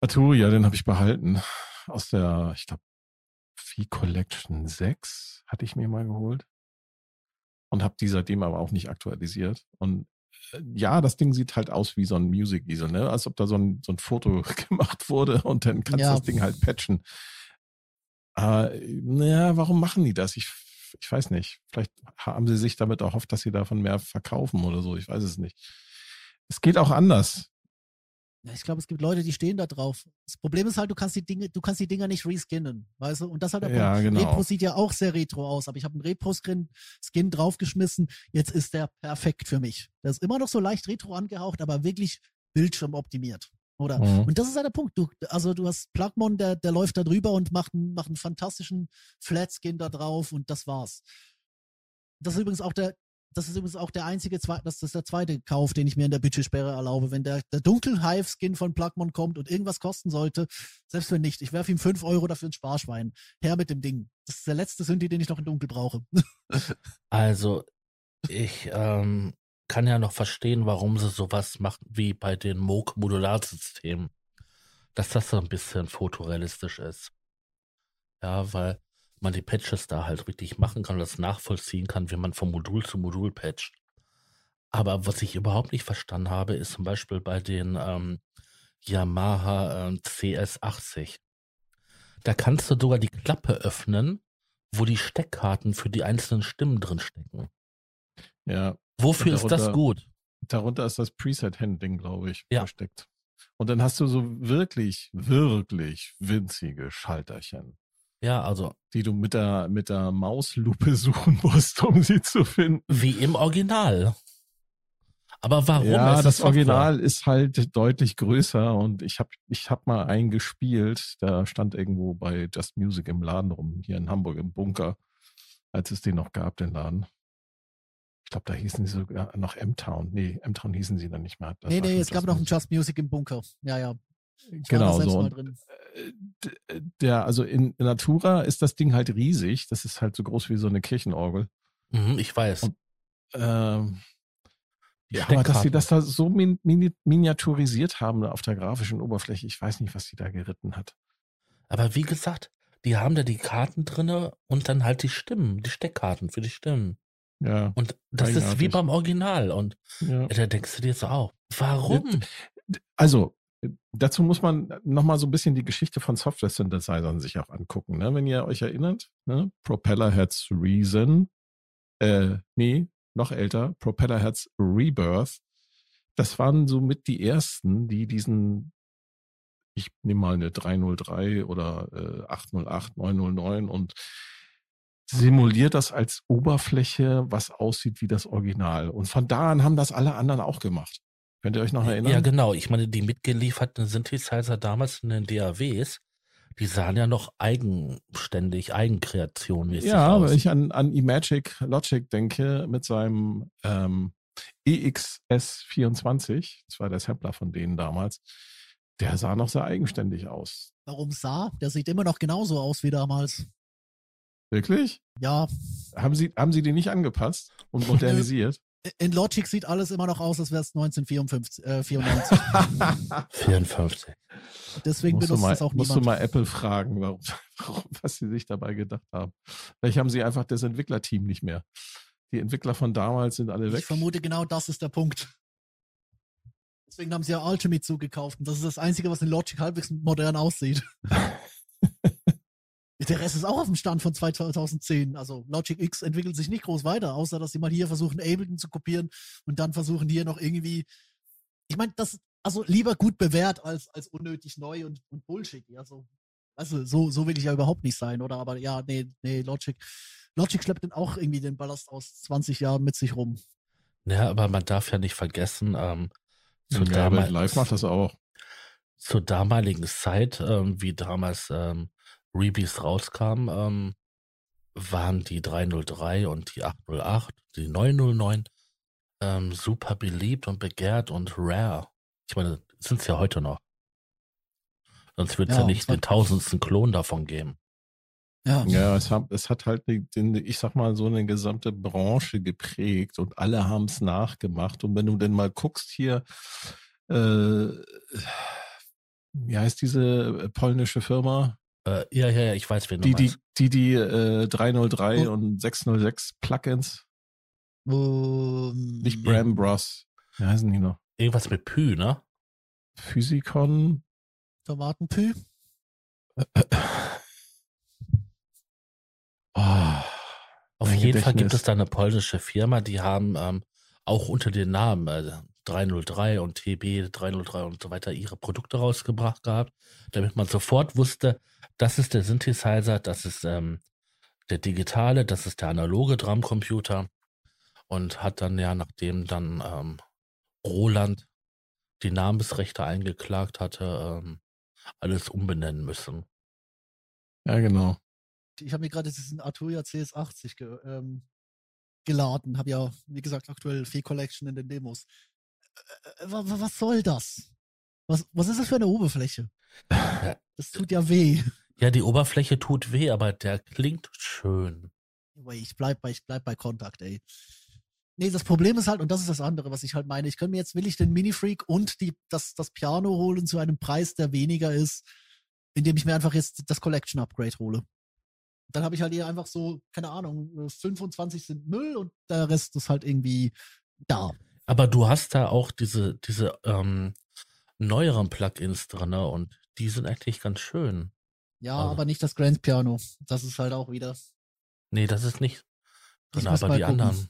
Arturia, den habe ich behalten aus der, ich glaube, V Collection 6 hatte ich mir mal geholt und habe die seitdem aber auch nicht aktualisiert. Und äh, ja, das Ding sieht halt aus wie so ein Music Easel, ne? als ob da so ein, so ein Foto [laughs] gemacht wurde und dann kannst du Ja. das Ding halt patchen. Aber, naja, warum machen die das? Ich, ich weiß nicht. Vielleicht haben sie sich damit erhofft, dass sie davon mehr verkaufen oder so. Ich weiß es nicht. Es geht auch anders. Ja, ich glaube, es gibt Leute, die stehen da drauf. Das Problem ist halt, du kannst die Dinge, du kannst die Dinger nicht reskinnen, weißt du? Und das hat der Ja, Punkt. genau. Repro sieht ja auch sehr retro aus, aber ich habe einen Retro-Skin Skin draufgeschmissen. Jetzt ist der perfekt für mich. Der ist immer noch so leicht retro angehaucht, aber wirklich bildschirmoptimiert. Oder? Mhm. Und das ist halt der Punkt. Du, also du hast Plugmon, der, der läuft da drüber und macht einen, macht einen fantastischen Flat-Skin da drauf und das war's. Das ist übrigens auch der, das ist übrigens auch der einzige, das ist der zweite Kauf, den ich mir in der Budgetsperre erlaube. Wenn der, der Dunkel-Hive-Skin von Plugmon kommt und irgendwas kosten sollte, selbst wenn nicht, ich werfe ihm 5 Euro dafür ins Sparschwein. Her mit dem Ding. Das ist der letzte Synthi, den ich noch in Dunkel brauche. [laughs] also ich ähm, kann ja noch verstehen, warum sie sowas machen wie bei den Moog-Modularsystemen. Dass das so ein bisschen fotorealistisch ist. Ja, weil man die Patches da halt richtig machen kann und das nachvollziehen kann, wie man von Modul zu Modul patcht. Aber was ich überhaupt nicht verstanden habe, ist zum Beispiel bei den ähm, Yamaha ähm, CS80. Da kannst du sogar die Klappe öffnen, wo die Steckkarten für die einzelnen Stimmen drin stecken. Ja, Wofür Und ist das darunter- gut? darunter ist das Preset-Handling, glaube ich, Ja. versteckt. Und dann hast du so wirklich, wirklich winzige Schalterchen. Ja, also. Die du mit der, mit der Mauslupe [laughs] suchen musst, um sie zu finden. Wie im Original. Aber warum? Ja, das Original ist halt deutlich größer und ich habe ich hab mal einen gespielt, der stand irgendwo bei Just Music im Laden rum, hier in Hamburg im Bunker, als es den noch gab, den Laden. Ich glaube, da hießen sie sogar noch M-Town. Nee, M-Town hießen sie dann nicht mehr. Das nee, nee, es gab noch einen Just Music im Bunker. Ja, ja. Ich genau so. Und, äh, der, also in Natura ist das Ding halt riesig. Das ist halt so groß wie so eine Kirchenorgel. Mhm, ich weiß. Und, ähm, ja, aber dass sie das da so min min miniaturisiert haben auf der grafischen Oberfläche, ich weiß nicht, was sie da geritten hat. Aber wie gesagt, die haben da die Karten drinne und dann halt die Stimmen, die Steckkarten für die Stimmen. Ja. Und das ist wie beim Original. Und ja. da denkst du dir so auch, warum? Also, dazu muss man nochmal so ein bisschen die Geschichte von Software-Synthesizern sich auch angucken. Ne? Wenn ihr euch erinnert, ne? Propellerheads Reason, äh, nee, noch älter, Propellerheads Rebirth. Das waren somit die ersten, die diesen, ich nehme mal eine 303 oder äh, 808, 909 und simuliert das als Oberfläche, was aussieht wie das Original. Und von da an haben das alle anderen auch gemacht. Könnt ihr euch noch erinnern? Ja, genau. Ich meine, die mitgelieferten Synthesizer damals in den DAWs, die sahen ja noch eigenständig, Eigenkreationmäßig ja, aus. Ja, wenn ich an, an Imagic Logic denke, mit seinem ähm, EXS24, das war der Sampler von denen damals, der sah noch sehr eigenständig aus. Warum sah? Der sieht immer noch genauso aus wie damals. Wirklich? Ja. Haben Sie, haben Sie die nicht angepasst und modernisiert? In Logic sieht alles immer noch aus, als wäre es 1994. Äh, 94. 54. [laughs] Deswegen musst benutzt es auch niemand. Musst du mal Apple fragen, warum, [laughs] warum, was sie sich dabei gedacht haben. Vielleicht haben sie einfach das Entwicklerteam nicht mehr. Die Entwickler von damals sind alle weg. Ich vermute, genau das ist der Punkt. Deswegen haben sie ja Ultimate zugekauft. Und das ist das Einzige, was in Logic halbwegs modern aussieht. [laughs] Der Rest ist auch auf dem Stand von 2010. Also Logic X entwickelt sich nicht groß weiter, außer dass sie mal hier versuchen, Ableton zu kopieren und dann versuchen hier noch irgendwie. Ich meine, das, also lieber gut bewährt als, als unnötig neu und, und Bullshit. Also, also so, so will ich ja überhaupt nicht sein, oder? Aber ja, nee, nee, Logic. Logic schleppt dann auch irgendwie den Ballast aus 20 Jahren mit sich rum. Ja, aber man darf ja nicht vergessen, ähm, zu ja, Live macht das auch. Zur damaligen Zeit, ähm, wie damals ähm, Rebis rauskam, ähm, waren die 303 und die 808, die 909 ähm, super beliebt und begehrt und rare. Ich meine, sind es ja heute noch. Sonst wird es ja, ja, nicht den tausendsten Klon davon geben. Ja, ja es, hat, es hat halt, den, ich sag mal, so eine gesamte Branche geprägt und alle haben es nachgemacht. Und wenn du denn mal guckst hier, äh, wie heißt diese polnische Firma? Äh, ja, ja, ja, ich weiß, wen du die, meinst. Die, die, die äh, 303 oh. und 606 Plugins. Um, Nicht Bram Bros. Wie heißen die noch? Irgendwas mit Pü, ne? Physikon. Tomatenpü. Oh, Auf jeden Gedächtnis. Fall gibt es da eine polnische Firma, die haben ähm, auch unter den Namen äh, 303 und TB 303 und so weiter ihre Produkte rausgebracht gehabt, damit man sofort wusste, das ist der Synthesizer, das ist ähm, der digitale, das ist der analoge Drumcomputer und hat dann ja, nachdem dann ähm, Roland die Namensrechte eingeklagt hatte, ähm, alles umbenennen müssen. Ja, genau. Ich habe mir gerade diesen Arturia CS80 ge ähm, geladen, habe ja, wie gesagt, aktuell Fee Collection in den Demos. Äh, was soll das? Was, was ist das für eine Oberfläche? [laughs] Das tut ja weh. Ja, die Oberfläche tut weh, aber der klingt schön. Ich bleib bei, ich bleib bei Kontakt, ey. Nee, das Problem ist halt, und das ist das andere, was ich halt meine, ich könnte mir jetzt, will ich den Mini-Freak und die, das, das Piano holen zu einem Preis, der weniger ist, indem ich mir einfach jetzt das Collection-Upgrade hole. Dann habe ich halt hier einfach so, keine Ahnung, 25 sind Müll und der Rest ist halt irgendwie da. Aber du hast da auch diese, diese ähm, neueren Plugins drin und die sind eigentlich ganz schön. Ja, also. aber nicht das Grand Piano. Das ist halt auch wieder. Nee, das ist nicht drin, aber die gucken. anderen.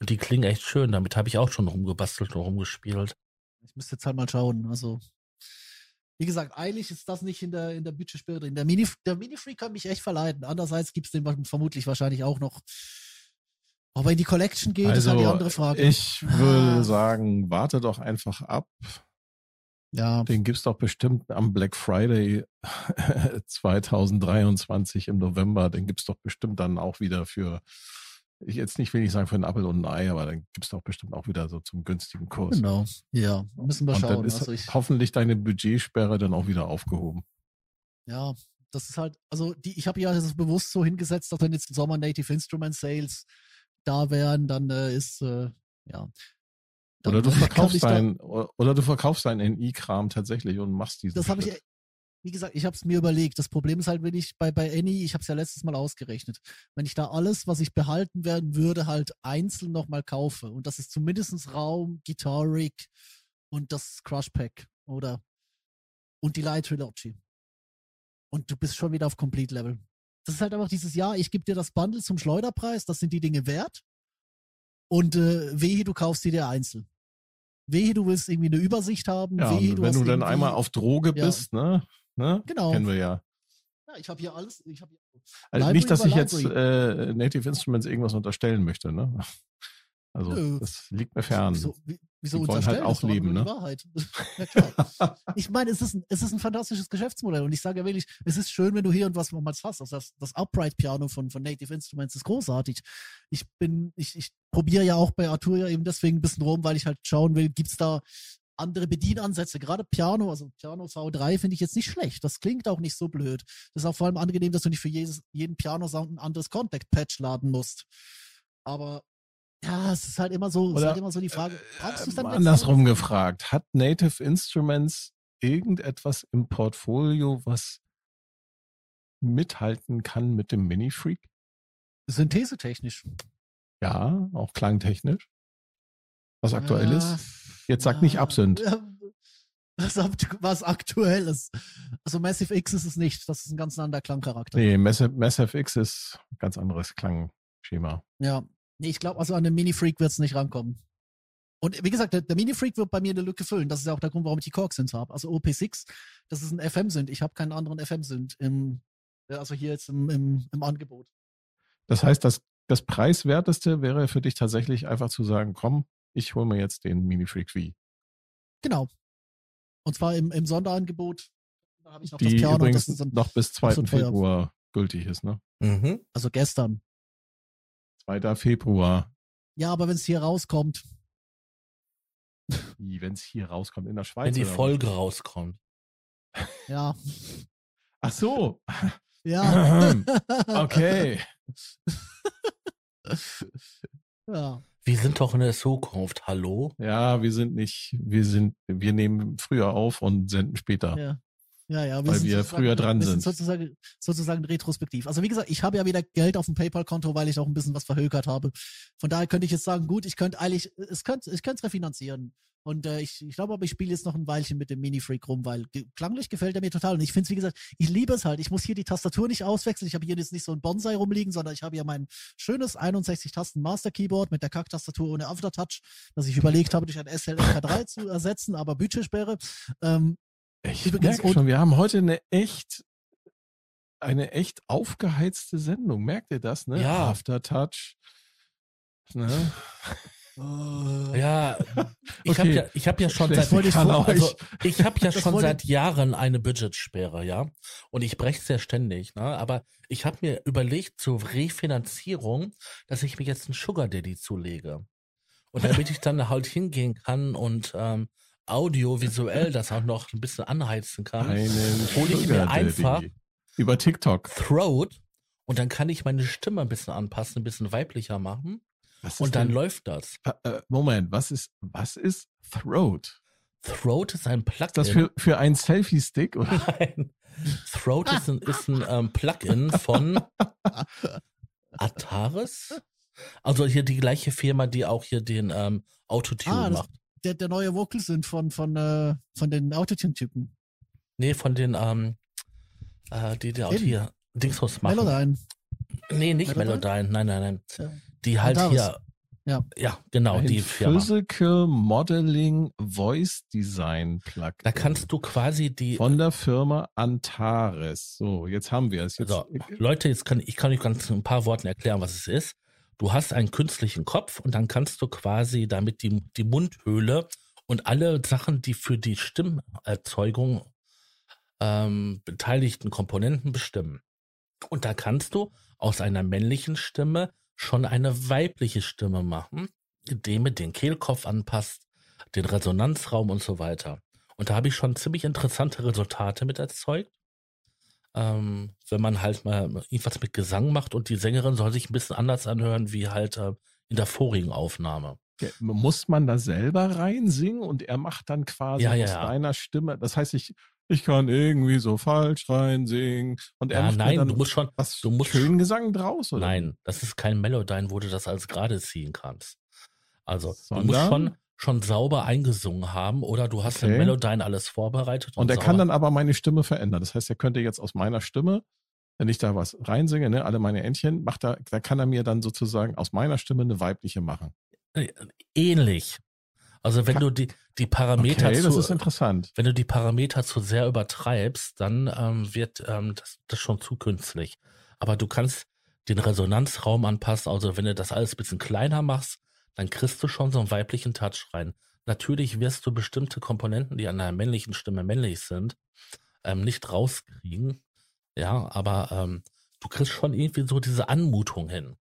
Und die klingen echt schön. Damit habe ich auch schon rumgebastelt und rumgespielt. Ich müsste jetzt halt mal schauen. Also wie gesagt, eigentlich ist das nicht in der, in der Budgetsperre drin. Der Mini, der Mini-Free kann mich echt verleiten. Andererseits gibt es den vermutlich wahrscheinlich auch noch. Ob er in die Collection geht, also, ist halt die andere Frage. Ich würde Ah. sagen, warte doch einfach ab. ja, Den gibt's doch bestimmt am Black Friday [laughs] 2023 im November. Den gibt's doch bestimmt dann auch wieder für, ich jetzt nicht will ich sagen für einen Apfel und ein Ei, aber dann gibt's doch bestimmt auch wieder so zum günstigen Kurs. genau. Ja, müssen wir Und dann schauen. ist Also ich, hoffentlich deine Budgetsperre dann auch wieder aufgehoben. ja, das ist halt, also die, ich habe ja das bewusst so hingesetzt, dass wenn jetzt im Sommer Native Instrument Sales da wären, dann äh, ist, äh, ja. Dann, Oder du [laughs] verkaufst dein, oder du verkaufst deinen NI-Kram tatsächlich und machst diesen Das habe ich, wie gesagt, ich habe es mir überlegt. Das Problem ist halt, wenn ich bei, bei Any, ich habe es ja letztes Mal ausgerechnet, wenn ich da alles, was ich behalten werden würde, halt einzeln nochmal kaufe und das ist zumindest Raum, Guitar Rig und das Crush Pack oder und die Light Trilogy. Und du bist schon wieder auf Complete Level. Das ist halt einfach dieses Jahr, ich gebe dir das Bundle zum Schleuderpreis, das sind die Dinge wert. Und äh, wehe, du kaufst die dir einzeln. Wehe, du willst irgendwie eine Übersicht haben. Ja, wehe, du wenn du dann einmal auf Droge Ja. bist, ne? ne? Genau. Kennen wir ja. Ja, ich habe hier alles. Ich habe hier Also nicht, dass ich jetzt äh, Native Instruments irgendwas unterstellen möchte, ne? Also Nö. das liegt mir fern. Wie- wieso Die wollen halt auch leben, ne? Wahrheit. [laughs] [laughs] ja. Ich meine, es ist, ein, es ist ein fantastisches Geschäftsmodell und ich sage ja wirklich, es ist schön, wenn du hier und was mal hast. Also das, das Upright Piano von, von Native Instruments ist großartig. Ich bin, ich, ich probiere ja auch bei Arturia eben deswegen ein bisschen rum, weil ich halt schauen will, gibt's da andere Bedienansätze. Gerade Piano, also Piano V3 finde ich jetzt nicht schlecht. Das klingt auch nicht so blöd. Das ist auch vor allem angenehm, dass du nicht für jedes, jeden Piano-Sound ein anderes Contact-Patch laden musst. Aber ja, es ist halt immer so, es ist Oder, halt immer so die Frage, brauchst du es dann Ähm, andersrum gefragt, hat Native Instruments irgendetwas im Portfolio, was mithalten kann mit dem Mini-Freak? Synthesetechnisch. Ja, auch klangtechnisch. Was aktuell Ja, ist. Jetzt sag nicht Absinth. Ja, Was, was aktuell ist. Also Massive X ist es nicht. Das ist ein ganz anderer Klangcharakter. Nee, Massive, Massive X ist ein ganz anderes Klangschema. Ja. Nee, ich glaube, also an den Mini-Freak wird es nicht rankommen. Und wie gesagt, der, der Mini-Freak wird bei mir eine Lücke füllen. Das ist ja auch der Grund, warum ich die Korg-Synths habe. Also OP6, das ist ein FM-Synth. Ich habe keinen anderen FM-Synth im, also hier jetzt im, im, im Angebot. Das heißt, das, das preiswerteste wäre für dich tatsächlich einfach zu sagen, komm, ich hole mir jetzt den Mini Freak V. Genau. Und zwar im, im Sonderangebot. Da habe ich noch das Die Piano. übrigens Das noch bis 2. so teuer. Februar gültig ist, ne? Mhm. also gestern. 2. Februar, Ja, aber wenn es hier rauskommt, wenn es hier rauskommt in der Schweiz. Wenn die oder was? Folge rauskommt. ja. Ach so, Ja. okay. [laughs] ja. Wir sind doch in der Zukunft. Hallo? Ja, wir sind nicht, wir sind, wir nehmen früher auf und senden später. Ja. Ja, ja, Weil sind wir sozusagen- früher dran wir sind. Sozusagen, sozusagen retrospektiv. Also wie gesagt, ich habe ja wieder Geld auf dem PayPal-Konto, weil ich auch ein bisschen was verhökert habe. Von daher könnte ich jetzt sagen, gut, ich könnte eigentlich, es könnte, ich könnte es refinanzieren. Und äh, ich, ich glaube aber, ich spiele jetzt noch ein Weilchen mit dem Mini-Freak rum, weil klanglich gefällt er mir total. Und ich finde es, wie gesagt, ich liebe es halt. Ich muss hier die Tastatur nicht auswechseln. Ich habe hier jetzt nicht so ein Bonsai rumliegen, sondern ich habe hier mein schönes 61-Tasten-Master-Keyboard mit der Kack-Tastatur ohne Aftertouch, das ich überlegt habe, durch ein SLK3 zu ersetzen, aber Budgetsperre. Ähm, Ich Übrigens, merke schon, wir haben heute eine echt, eine echt aufgeheizte Sendung. Merkt ihr das, ne? Ja. Aftertouch. Ne? [laughs] Ja, ich habe Okay. ja, ich hab ja schon seit, ich also [laughs] ich habe ja Das schon seit Jahren eine Budgetsperre, ja. Und ich breche es ja ständig, ne? Aber ich habe mir überlegt zur Refinanzierung, dass ich mir jetzt einen Sugar Daddy zulege. Und damit ich dann halt hingehen kann und ähm, audiovisuell das auch noch ein bisschen anheizen kann, hole ich mir einfach. Über TikTok. Throat und dann kann ich meine Stimme ein bisschen anpassen, ein bisschen weiblicher machen und dann denn- läuft das. Äh, Moment, was ist, was ist Throat? Throat ist ein Plugin. Ist das für, für einen Selfie-Stick? oder? [laughs] Nein. Throat ist ein, ist ein ähm, Plugin von Ataris. Also hier die gleiche Firma, die auch hier den ähm, Autotune Ah, macht. Der, der neue Vocal sind von, von, äh, von den Autotune-Typen. Nee, von den, ähm, äh, die, die auch hier Dingsbus machen. Melodyne. Nee, nicht Melodyne? Melodyne. Nein, nein, nein. Ja. Die halt hier, Ja. Ja, genau, Ein die Firma. Physical Modeling Voice Design Plugin. Da kannst du quasi die von der Firma Antares. So, jetzt haben wir es. Jetzt, Also, Leute, jetzt kann ich kann euch ganz ein paar Worten erklären, was es ist. Du hast einen künstlichen Kopf und dann kannst du quasi damit die, die Mundhöhle und alle Sachen, die für die Stimmerzeugung ähm, beteiligten Komponenten bestimmen. Und da kannst du aus einer männlichen Stimme schon eine weibliche Stimme machen, indem du den Kehlkopf anpasst, den Resonanzraum und so weiter. Und da habe ich schon ziemlich interessante Resultate mit erzeugt ähm, wenn man halt mal irgendwas mit Gesang macht und die Sängerin soll sich ein bisschen anders anhören wie halt äh, in der vorigen Aufnahme. Ja, Muss man da selber reinsingen und er macht dann quasi Ja, ja, aus deiner Stimme, das heißt, ich, ich kann irgendwie so falsch reinsingen und er macht nein, dann du musst schon, was du musst- schönen Gesang draus, oder? nein, das ist kein Melodyne, wo du das als gerade ziehen kannst. Also, du Sondern? musst schon, schon sauber eingesungen haben oder du hast Okay. im Melodyne alles vorbereitet. Und er sauber. kann dann aber meine Stimme verändern. Das heißt, er könnte jetzt aus meiner Stimme, wenn ich da was reinsinge, ne, alle meine Entchen, macht er, da kann er mir dann sozusagen aus meiner Stimme eine weibliche machen. Äh, ähnlich. Also, wenn du die, die Parameter Okay, das zu, ist interessant. wenn du die Parameter zu sehr übertreibst, dann ähm, wird ähm, das, das schon zu künstlich. Aber du kannst den Resonanzraum anpassen. Also wenn du das alles ein bisschen kleiner machst, dann kriegst du schon so einen weiblichen Touch rein. Natürlich wirst du bestimmte Komponenten, die an einer männlichen Stimme männlich sind, ähm, nicht rauskriegen. Ja, aber ähm, du kriegst schon irgendwie so diese Anmutung hin.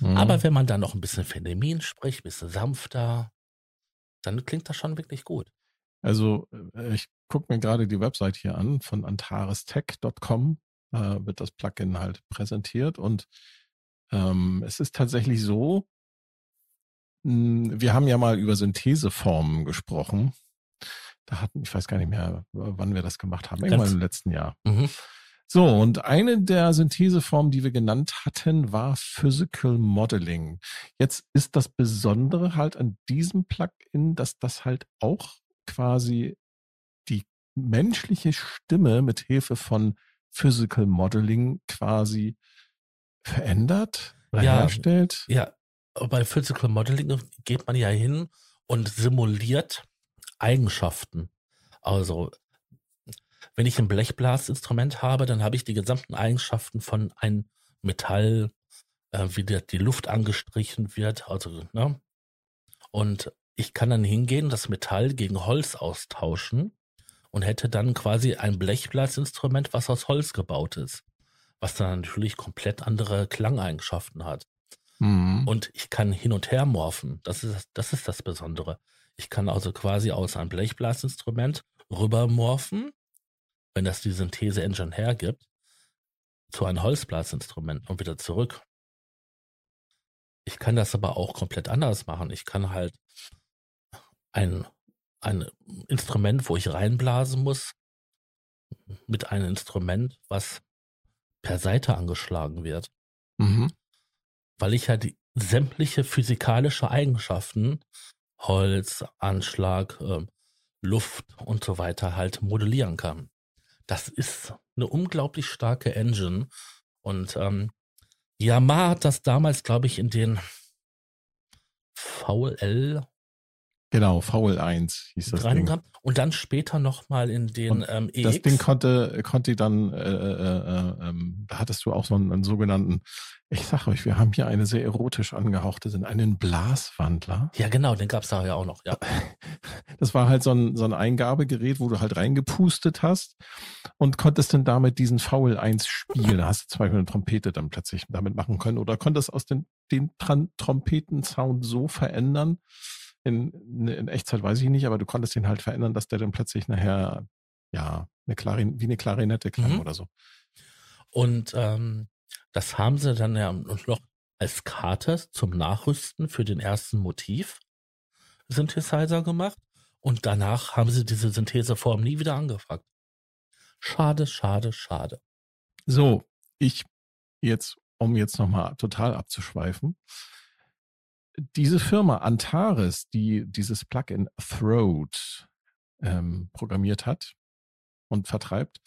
Mhm. Aber wenn man dann noch ein bisschen feminin spricht, ein bisschen sanfter, dann klingt das schon wirklich gut. Also äh, ich gucke mir gerade die Website hier an von antarestech.com, äh, wird das Plugin halt präsentiert und ähm, es ist tatsächlich so, wir haben ja mal über Syntheseformen gesprochen. Da hatten, ich weiß gar nicht mehr, wann wir das gemacht haben, irgendwann im letzten Jahr. Mhm. So, und eine der Syntheseformen, die wir genannt hatten, war Physical Modeling. Jetzt ist das Besondere halt an diesem Plugin, dass das halt auch quasi die menschliche Stimme mit Hilfe von Physical Modeling quasi verändert oder Ja. herstellt. Ja, bei Physical Modeling geht man ja hin und simuliert Eigenschaften. Also, wenn ich ein Blechblasinstrument habe, dann habe ich die gesamten Eigenschaften von einem Metall, äh, wie der, die Luft angestrichen wird, also, ne? Und ich kann dann hingehen, das Metall gegen Holz austauschen und hätte dann quasi ein Blechblasinstrument, was aus Holz gebaut ist. Was dann natürlich komplett andere Klangeigenschaften hat. Mhm. Und ich kann hin und her morphen. Das ist, das ist das Besondere. Ich kann also quasi aus einem Blechblasinstrument rüber morphen, wenn das die Synthese-Engine hergibt, zu einem Holzblasinstrument und wieder zurück. Ich kann das aber auch komplett anders machen. Ich kann halt ein, ein Instrument, wo ich reinblasen muss, mit einem Instrument, was per Seite angeschlagen wird Mhm. Weil ich die sämtliche physikalische Eigenschaften, Holz, Anschlag, ähm, Luft und so weiter halt modellieren kann. Das ist eine unglaublich starke Engine und ähm, Yamaha hat das damals, glaube ich, in den VL Genau, VL1 hieß das Ding. gehabt und dann später nochmal in den ähm, EX. Das Ding konnte, konnte dann, äh, äh, äh, ähm, da hattest du auch so einen, einen sogenannten, ich sag euch, wir haben hier eine sehr erotisch angehauchte, sind einen Blaswandler. ja, genau, den gab's da ja auch noch. Ja. [laughs] Das war halt so ein, so ein Eingabegerät, wo du halt reingepustet hast und konntest dann damit diesen VL1 spielen. Da hast du zum Beispiel eine Trompete dann plötzlich damit machen können oder konntest aus den, den Trompetensound so verändern. In, in Echtzeit weiß ich nicht, aber du konntest den halt verändern, dass der dann plötzlich nachher, ja, eine Klarin wie eine Klarinette klang Mhm. oder so. Und ähm, das haben sie dann ja noch als Karte zum Nachrüsten für den ersten Motiv Synthesizer gemacht. Und danach haben sie diese Syntheseform nie wieder angefragt. Schade, schade, schade. So, ich jetzt, um jetzt nochmal total abzuschweifen. Diese Firma Antares, die dieses Plugin Throat ähm, programmiert hat und vertreibt,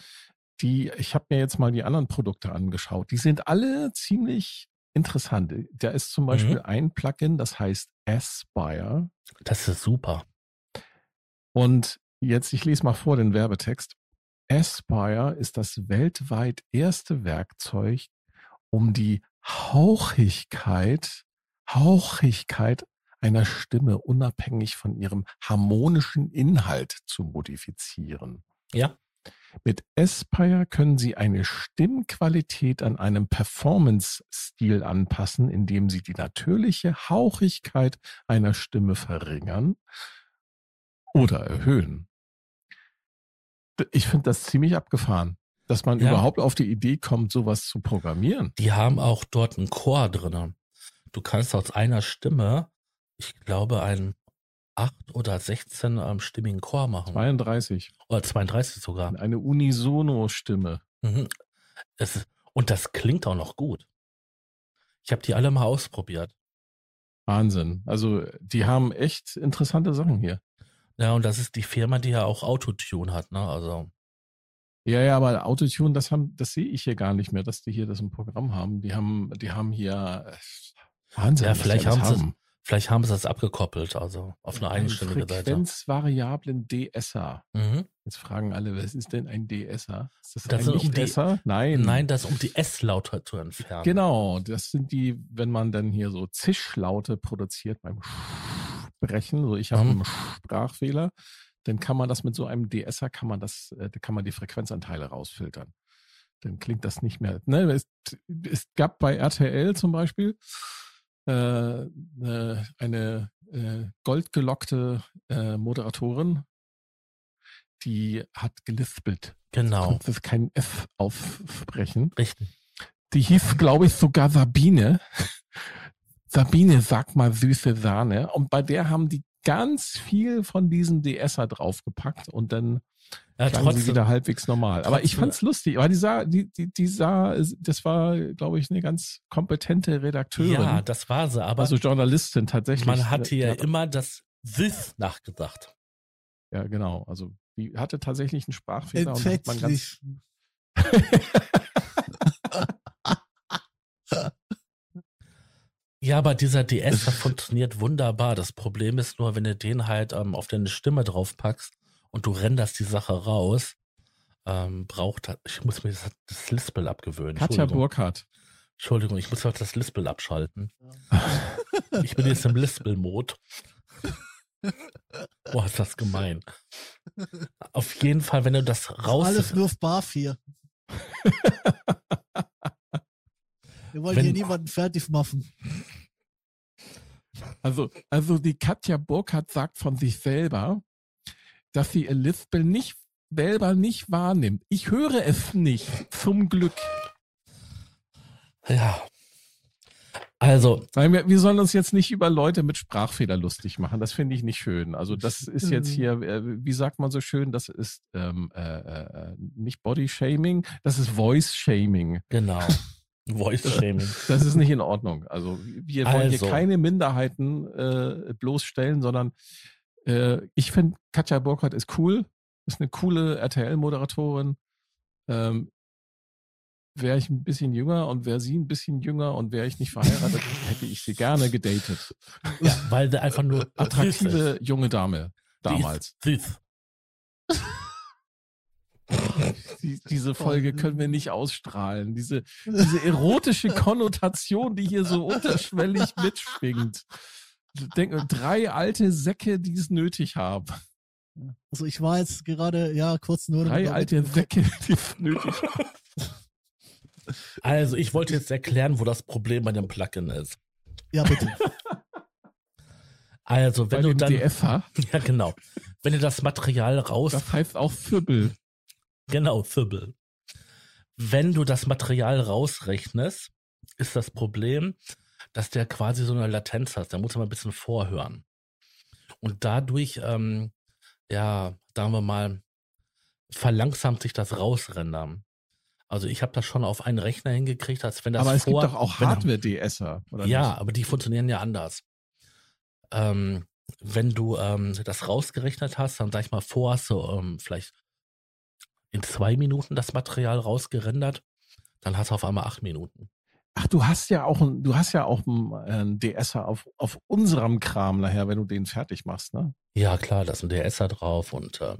die, ich habe mir jetzt mal die anderen Produkte angeschaut, die sind alle ziemlich interessant. Da ist zum Beispiel Mhm. ein Plugin, das heißt Aspire. Das ist super. Und jetzt, ich lese mal vor den Werbetext. Aspire ist das weltweit erste Werkzeug, um die Hauchigkeit, Hauchigkeit einer Stimme unabhängig von ihrem harmonischen Inhalt zu modifizieren. Ja. Mit Aspire können Sie eine Stimmqualität an einem Performance-Stil anpassen, indem Sie die natürliche Hauchigkeit einer Stimme verringern oder erhöhen. Ich finde das ziemlich abgefahren, dass man Ja. überhaupt auf die Idee kommt, sowas zu programmieren. Die haben auch dort einen Chor drinne. Du kannst aus einer Stimme, ich glaube, einen 8 oder 16 ähm, stimmigen Chor machen. 32. Oder 32 sogar. Eine Unisono-Stimme. Mhm. Und das klingt auch noch gut. Ich habe die alle mal ausprobiert. Wahnsinn. Also die haben echt interessante Sachen hier. Ja, und das ist die Firma, die ja auch Autotune hat, ne? Also, Ja, ja, aber Autotune, das haben, das sehe ich hier gar nicht mehr, dass die hier das im Programm haben. Die haben, die haben hier äh, Wahnsinn. Ja, vielleicht alles haben sie- haben. vielleicht haben sie das abgekoppelt, also auf eine eigenständige Seite. Frequenzvariablen DSer. Mhm. Jetzt fragen alle, was ist denn ein DSer? Ist das, Das ein sind um Nicht-Esser? Nein. Nein, das um die S-Laute zu entfernen. Genau, das sind die, wenn man dann hier so Zischlaute produziert beim Sprechen, so ich habe Mhm. einen Sprachfehler, dann kann man das mit so einem DSer, kann man das, äh, da kann man die Frequenzanteile rausfiltern. Dann klingt das nicht mehr. Ne, es, es gab bei RTL zum Beispiel eine äh, goldgelockte äh, Moderatorin, die hat gelispelt. Genau, Konnte kein F aufsprechen. richtig. Die hieß, glaube ich, sogar Sabine. [laughs] Sabine, sag mal süße Sahne. Und bei der haben die ganz viel von diesem DSer draufgepackt und dann Ja, klang sie trotzdem, wieder halbwegs normal. Aber ich trotzdem- fand's lustig. Aber die sah, die, die, die sah, das war, glaube ich, eine ganz kompetente Redakteurin. ja, das war sie, aber also Journalistin tatsächlich. man hatte ja ja, immer das This nachgedacht. ja, genau. Also die hatte tatsächlich einen Sprachfehler und hat man ganz, Ja, aber dieser DS, der funktioniert wunderbar. Das Problem ist nur, wenn du den halt ähm, auf deine Stimme draufpackst und du renderst die Sache raus, ähm, braucht er- ich muss mir das, das Lispel abgewöhnen. Katja Entschuldigung. Burkhardt. Entschuldigung, ich muss auch das Lispel abschalten. Ich bin jetzt im Lispel-Mode. Boah, ist das gemein. Auf jeden Fall, wenn du das raus... Alles nur auf Barf hier. [laughs] Wir wollen Wenn- hier niemanden fertig machen. Also, also die Katja Burkhardt sagt von sich selber, dass sie Lispel nicht selber nicht wahrnimmt. Ich höre es nicht, zum Glück. Ja. Also, wir, wir sollen uns jetzt nicht über Leute mit Sprachfehler lustig machen. Das finde ich nicht schön. Also das ist jetzt hier, äh, wie sagt man so schön, das ist ähm, äh, äh, nicht Body Shaming, das ist Voice Shaming. genau. [laughs] Voice Shaming. Das ist nicht in Ordnung. Also wir wollen Also. hier keine Minderheiten äh, bloßstellen, sondern äh, ich finde, Katja Burkhardt ist cool, ist eine coole RTL-Moderatorin. Ähm, wäre ich ein bisschen jünger und wäre sie ein bisschen jünger und wäre ich nicht verheiratet, [laughs] hätte ich sie gerne gedatet. Ja, weil der einfach nur Attraktive junge Dame damals. Süß. [laughs] Die, diese Folge können wir nicht ausstrahlen. Diese, diese erotische [laughs] Konnotation, die hier so unterschwellig mitschwingt. Denk, drei alte Säcke, die es nötig haben. Also ich war jetzt gerade, ja, kurz nur. Drei alte Säcke, die es nötig haben. Also, ich wollte jetzt erklären, wo das Problem bei dem Plugin ist. Ja, bitte. Also, Bei wenn du dem dann, DFer, [laughs] ja genau, wenn du das Material raus, das heißt auch Fübbel. Genau, Fibbel. Wenn du das Material rausrechnest, ist das Problem, dass der quasi so eine Latenz hat. Da muss man ein bisschen vorhören. Und dadurch, ähm, ja, sagen wir mal, verlangsamt sich das Rausrendern. Also ich habe das schon auf einen Rechner hingekriegt, als wenn das Aber es vor, gibt doch auch Hardware-DSer, oder Ja, nicht? aber die funktionieren ja anders. Ähm, wenn du ähm, das rausgerechnet hast, dann sag ich mal, vor hast du ähm, vielleicht in zwei Minuten das Material rausgerendert, dann hast du auf einmal acht Minuten. Ach, du hast ja auch ein, du hast ja auch einen DSer auf, auf unserem Kram nachher, wenn du den fertig machst, ne? Ja, klar, da ist ein DSer drauf und äh,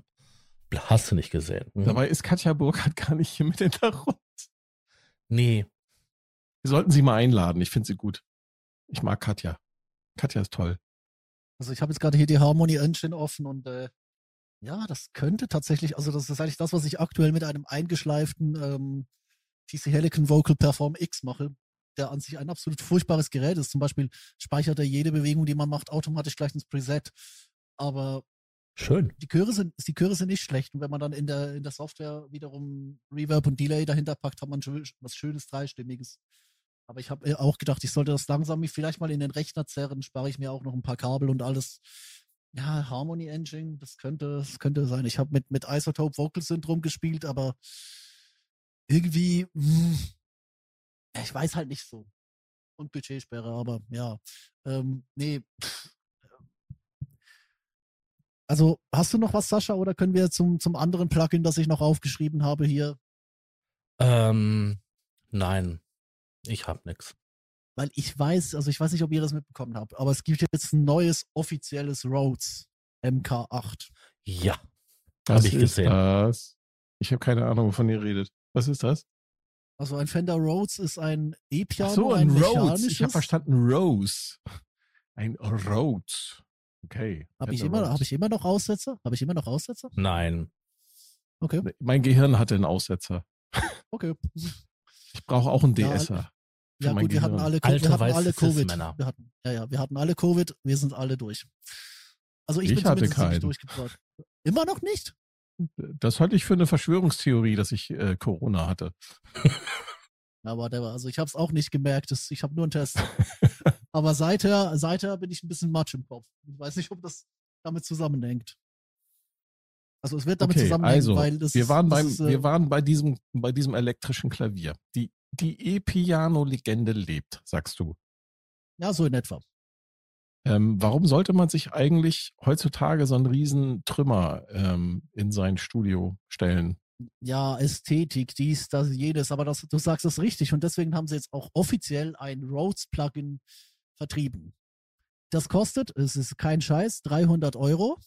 hast du nicht gesehen. Mhm. Dabei ist Katja Burkhardt gar nicht hier mit Hintergrund. Nee. Wir sollten sie mal einladen. Ich finde sie gut. Ich mag Katja. Katja ist toll. Also ich habe jetzt gerade hier die Harmony Engine offen und äh, ja, das könnte tatsächlich, also das ist eigentlich das, was ich aktuell mit einem eingeschleiften ähm, TC Helicon Vocal Perform X mache, der an sich ein absolut furchtbares Gerät ist. Zum Beispiel speichert er jede Bewegung, die man macht, automatisch gleich ins Preset. Aber Schön. Die Chöre sind, die Chöre sind nicht schlecht. Und wenn man dann in der, in der Software wiederum Reverb und Delay dahinter packt, hat man was Schönes, Dreistimmiges. Aber ich habe äh, auch gedacht, ich sollte das langsam vielleicht mal in den Rechner zerren, spare ich mir auch noch ein paar Kabel und alles. Ja, Harmony Engine, das könnte, das könnte sein. Ich habe mit, mit Isotope Vocal Syndrome gespielt, aber irgendwie, mh, hm, ich weiß halt nicht so. Und Budgetsperre, aber ja. Ähm, nee, also hast du noch was, Sascha, oder können wir zum, zum anderen Plugin, das ich noch aufgeschrieben habe hier? Ähm, nein, ich habe nichts. Weil ich weiß, also ich weiß nicht, ob ihr das mitbekommen habt, aber es gibt jetzt ein neues offizielles Rhodes MK8. Ja, habe ich gesehen. Das? Ich habe keine Ahnung, wovon ihr redet. Was ist das? Also ein Fender Rhodes ist ein E-Piano, so, ein, ein Rhodes. Ich habe verstanden Rose. Ein Rhodes. Okay. Habe ich, immer, hab ich immer noch Aussetzer? Habe ich immer noch Aussetzer? Nein. Okay. Mein Gehirn hatte einen Aussetzer. Okay. Ich brauche auch einen DSer. Ja, ja gut, wir hatten alle, Alter, wir hatten alle Covid. Wir hatten, ja, ja, wir hatten alle Covid, wir sind alle durch. Also ich, ich bin hatte keinen. durchgebracht. Immer noch nicht? Das halte ich für eine Verschwörungstheorie, dass ich äh, Corona hatte. Aber der war, also ich habe es auch nicht gemerkt. Das, ich habe nur einen Test. [laughs] Aber seither, seither bin ich ein bisschen matsch im Kopf. Ich weiß nicht, ob das damit zusammenhängt. Also es wird damit okay, zusammenhängen, also, weil das wir waren beim, ist, äh, wir waren bei diesem, bei diesem elektrischen Klavier. Die, die E-Piano-Legende lebt, sagst du. Ja, so in etwa. Ähm, warum sollte man sich eigentlich heutzutage so einen riesen Trümmer ähm, in sein Studio stellen? ja, Ästhetik, dies, das, jenes, aber das, du sagst es richtig und deswegen haben sie jetzt auch offiziell ein Rhodes-Plugin vertrieben. Das kostet, es ist kein Scheiß, 300 Euro.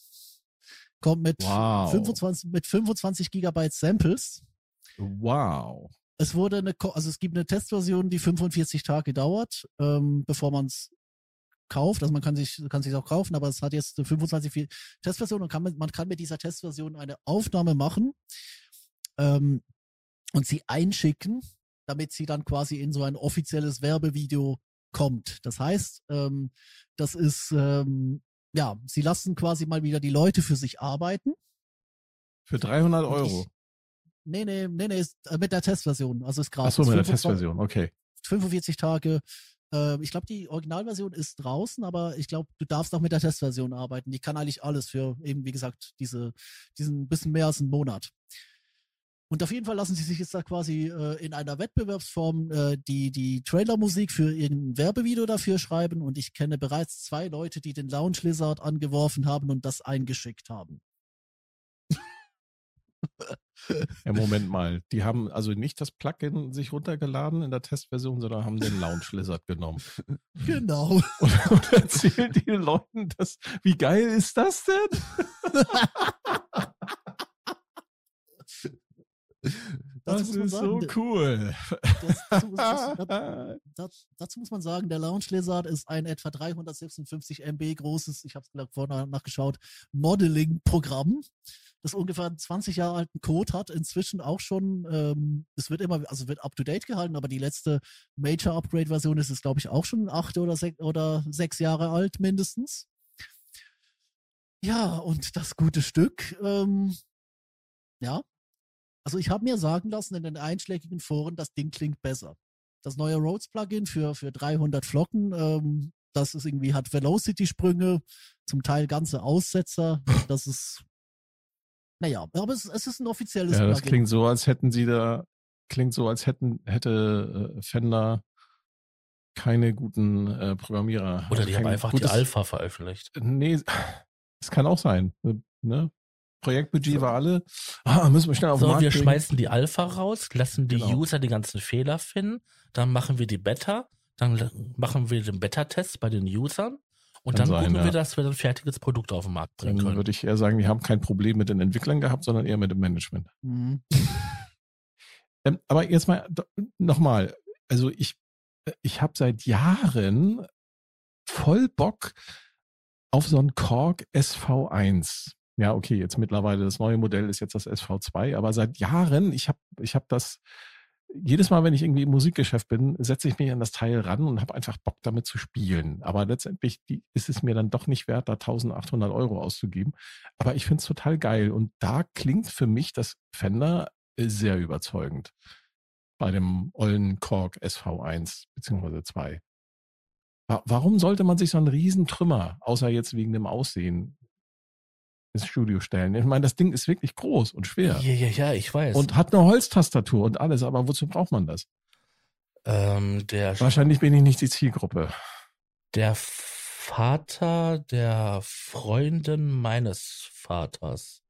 Kommt mit, wow. 25, mit 25 Gigabyte Samples. Wow. Es wurde eine, also es gibt eine Testversion, die 45 Tage dauert, ähm, bevor man es kauft. Also man kann sich, kann sich auch kaufen, aber es hat jetzt eine 25 Testversion und kann, man kann mit dieser Testversion eine Aufnahme machen ähm, und sie einschicken, damit sie dann quasi in so ein offizielles Werbevideo kommt. Das heißt, ähm, das ist, ähm, ja, sie lassen quasi mal wieder die Leute für sich arbeiten. Für 300 Euro? Nee, nee, nee, nee, ist, äh, mit der Testversion. Also ist gratis. Ach so, mit der Testversion, okay. 45 Tage. Äh, ich glaube, die Originalversion ist draußen, aber ich glaube, du darfst auch mit der Testversion arbeiten. Die kann eigentlich alles für eben, wie gesagt, diese, diesen bisschen mehr als einen Monat. Und auf jeden Fall lassen sie sich jetzt da quasi äh, in einer Wettbewerbsform äh, die, die Trailermusik für irgendein Werbevideo dafür schreiben. Und ich kenne bereits zwei Leute, die den Lounge Lizard angeworfen haben und das eingeschickt haben. Ja, Moment mal. Die haben also nicht das Plugin sich runtergeladen in der Testversion, sondern haben den Lounge Lizard genommen. Genau. [laughs] Und, und erzählen den Leuten das. Wie geil ist das denn? [laughs] Das ist sagen, so cool. Das, [laughs] das, das, dazu muss man sagen, der Lounge Lizard ist ein etwa 356 MB großes, ich habe es vorher nachgeschaut, Modeling-Programm, das ungefähr einen 20 Jahre alten Code hat, inzwischen auch schon, ähm, es wird immer, also wird up-to-date gehalten, aber die letzte Major-Upgrade-Version ist es, glaube ich, auch schon acht oder, sech, oder sechs Jahre alt mindestens. Ja, und das gute Stück, ähm, ja, also ich habe mir sagen lassen in den einschlägigen Foren, das Ding klingt besser. Das neue Rhodes-Plugin für, für 300 Flocken, ähm, das ist irgendwie, hat Velocity-Sprünge, zum Teil ganze Aussetzer. [laughs] Das ist, naja, aber es, es ist ein offizielles ja, das klingt so, als hätten sie da, klingt so, als hätten, hätte äh, Fender keine guten äh, Programmierer. Oder die haben einfach gutes, die Alpha veröffentlicht. Nee, es kann auch sein. Ne? Projektbudget war alle, ah, müssen wir schnell auf den So, Markt wir bringen. schmeißen die Alpha raus, lassen die Genau. User die ganzen Fehler finden, dann machen wir die Beta, dann machen wir den Beta-Test bei den Usern und Kann dann sein, gucken ja. wir, dass wir ein fertiges Produkt auf den Markt bringen Dann können. würde ich eher sagen, die haben kein Problem mit den Entwicklern gehabt, sondern eher mit dem Management. Mhm. [laughs] Ähm, aber jetzt mal nochmal. Also ich, ich habe seit Jahren voll Bock auf so ein Korg SV1. Ja, okay, jetzt mittlerweile das neue Modell ist jetzt das SV2, aber seit Jahren, ich habe ich hab das, jedes Mal, wenn ich irgendwie im Musikgeschäft bin, setze ich mich an das Teil ran und habe einfach Bock damit zu spielen. Aber letztendlich die, ist es mir dann doch nicht wert, da 1800 Euro auszugeben. Aber ich finde es total geil und da klingt für mich das Fender sehr überzeugend bei dem ollen Korg SV1 beziehungsweise 2. Wa- Warum sollte man sich so einen riesen Trümmer, außer jetzt wegen dem Aussehen, ins Studio stellen? Ich meine, das Ding ist wirklich groß und schwer Ja, ja, ja, ich weiß. und hat eine Holztastatur und alles, aber wozu braucht man das? ähm, Wahrscheinlich bin ich nicht die Zielgruppe. der Vater der Freundin meines Vaters,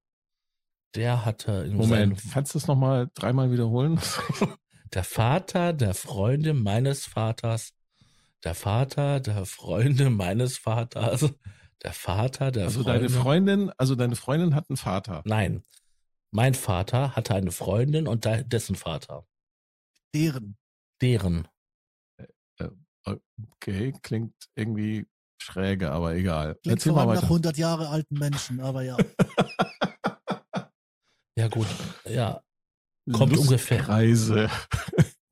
der hatte in Moment, seinem, kannst du es nochmal dreimal wiederholen? [laughs] der Vater der Freundin meines Vaters, der Vater der Freundin meines Vaters, der Vater der Also Freundin. deine Freundin, also deine Freundin hat einen Vater. Nein, mein Vater hatte eine Freundin und dessen Vater. Deren. Deren. Okay, klingt irgendwie schräge, aber egal. Klingt Erzähl vor mal allem nach weiter. 100 Jahre alten Menschen, aber ja. [laughs] Ja gut, ja, kommt ungefähr- Lustkreise.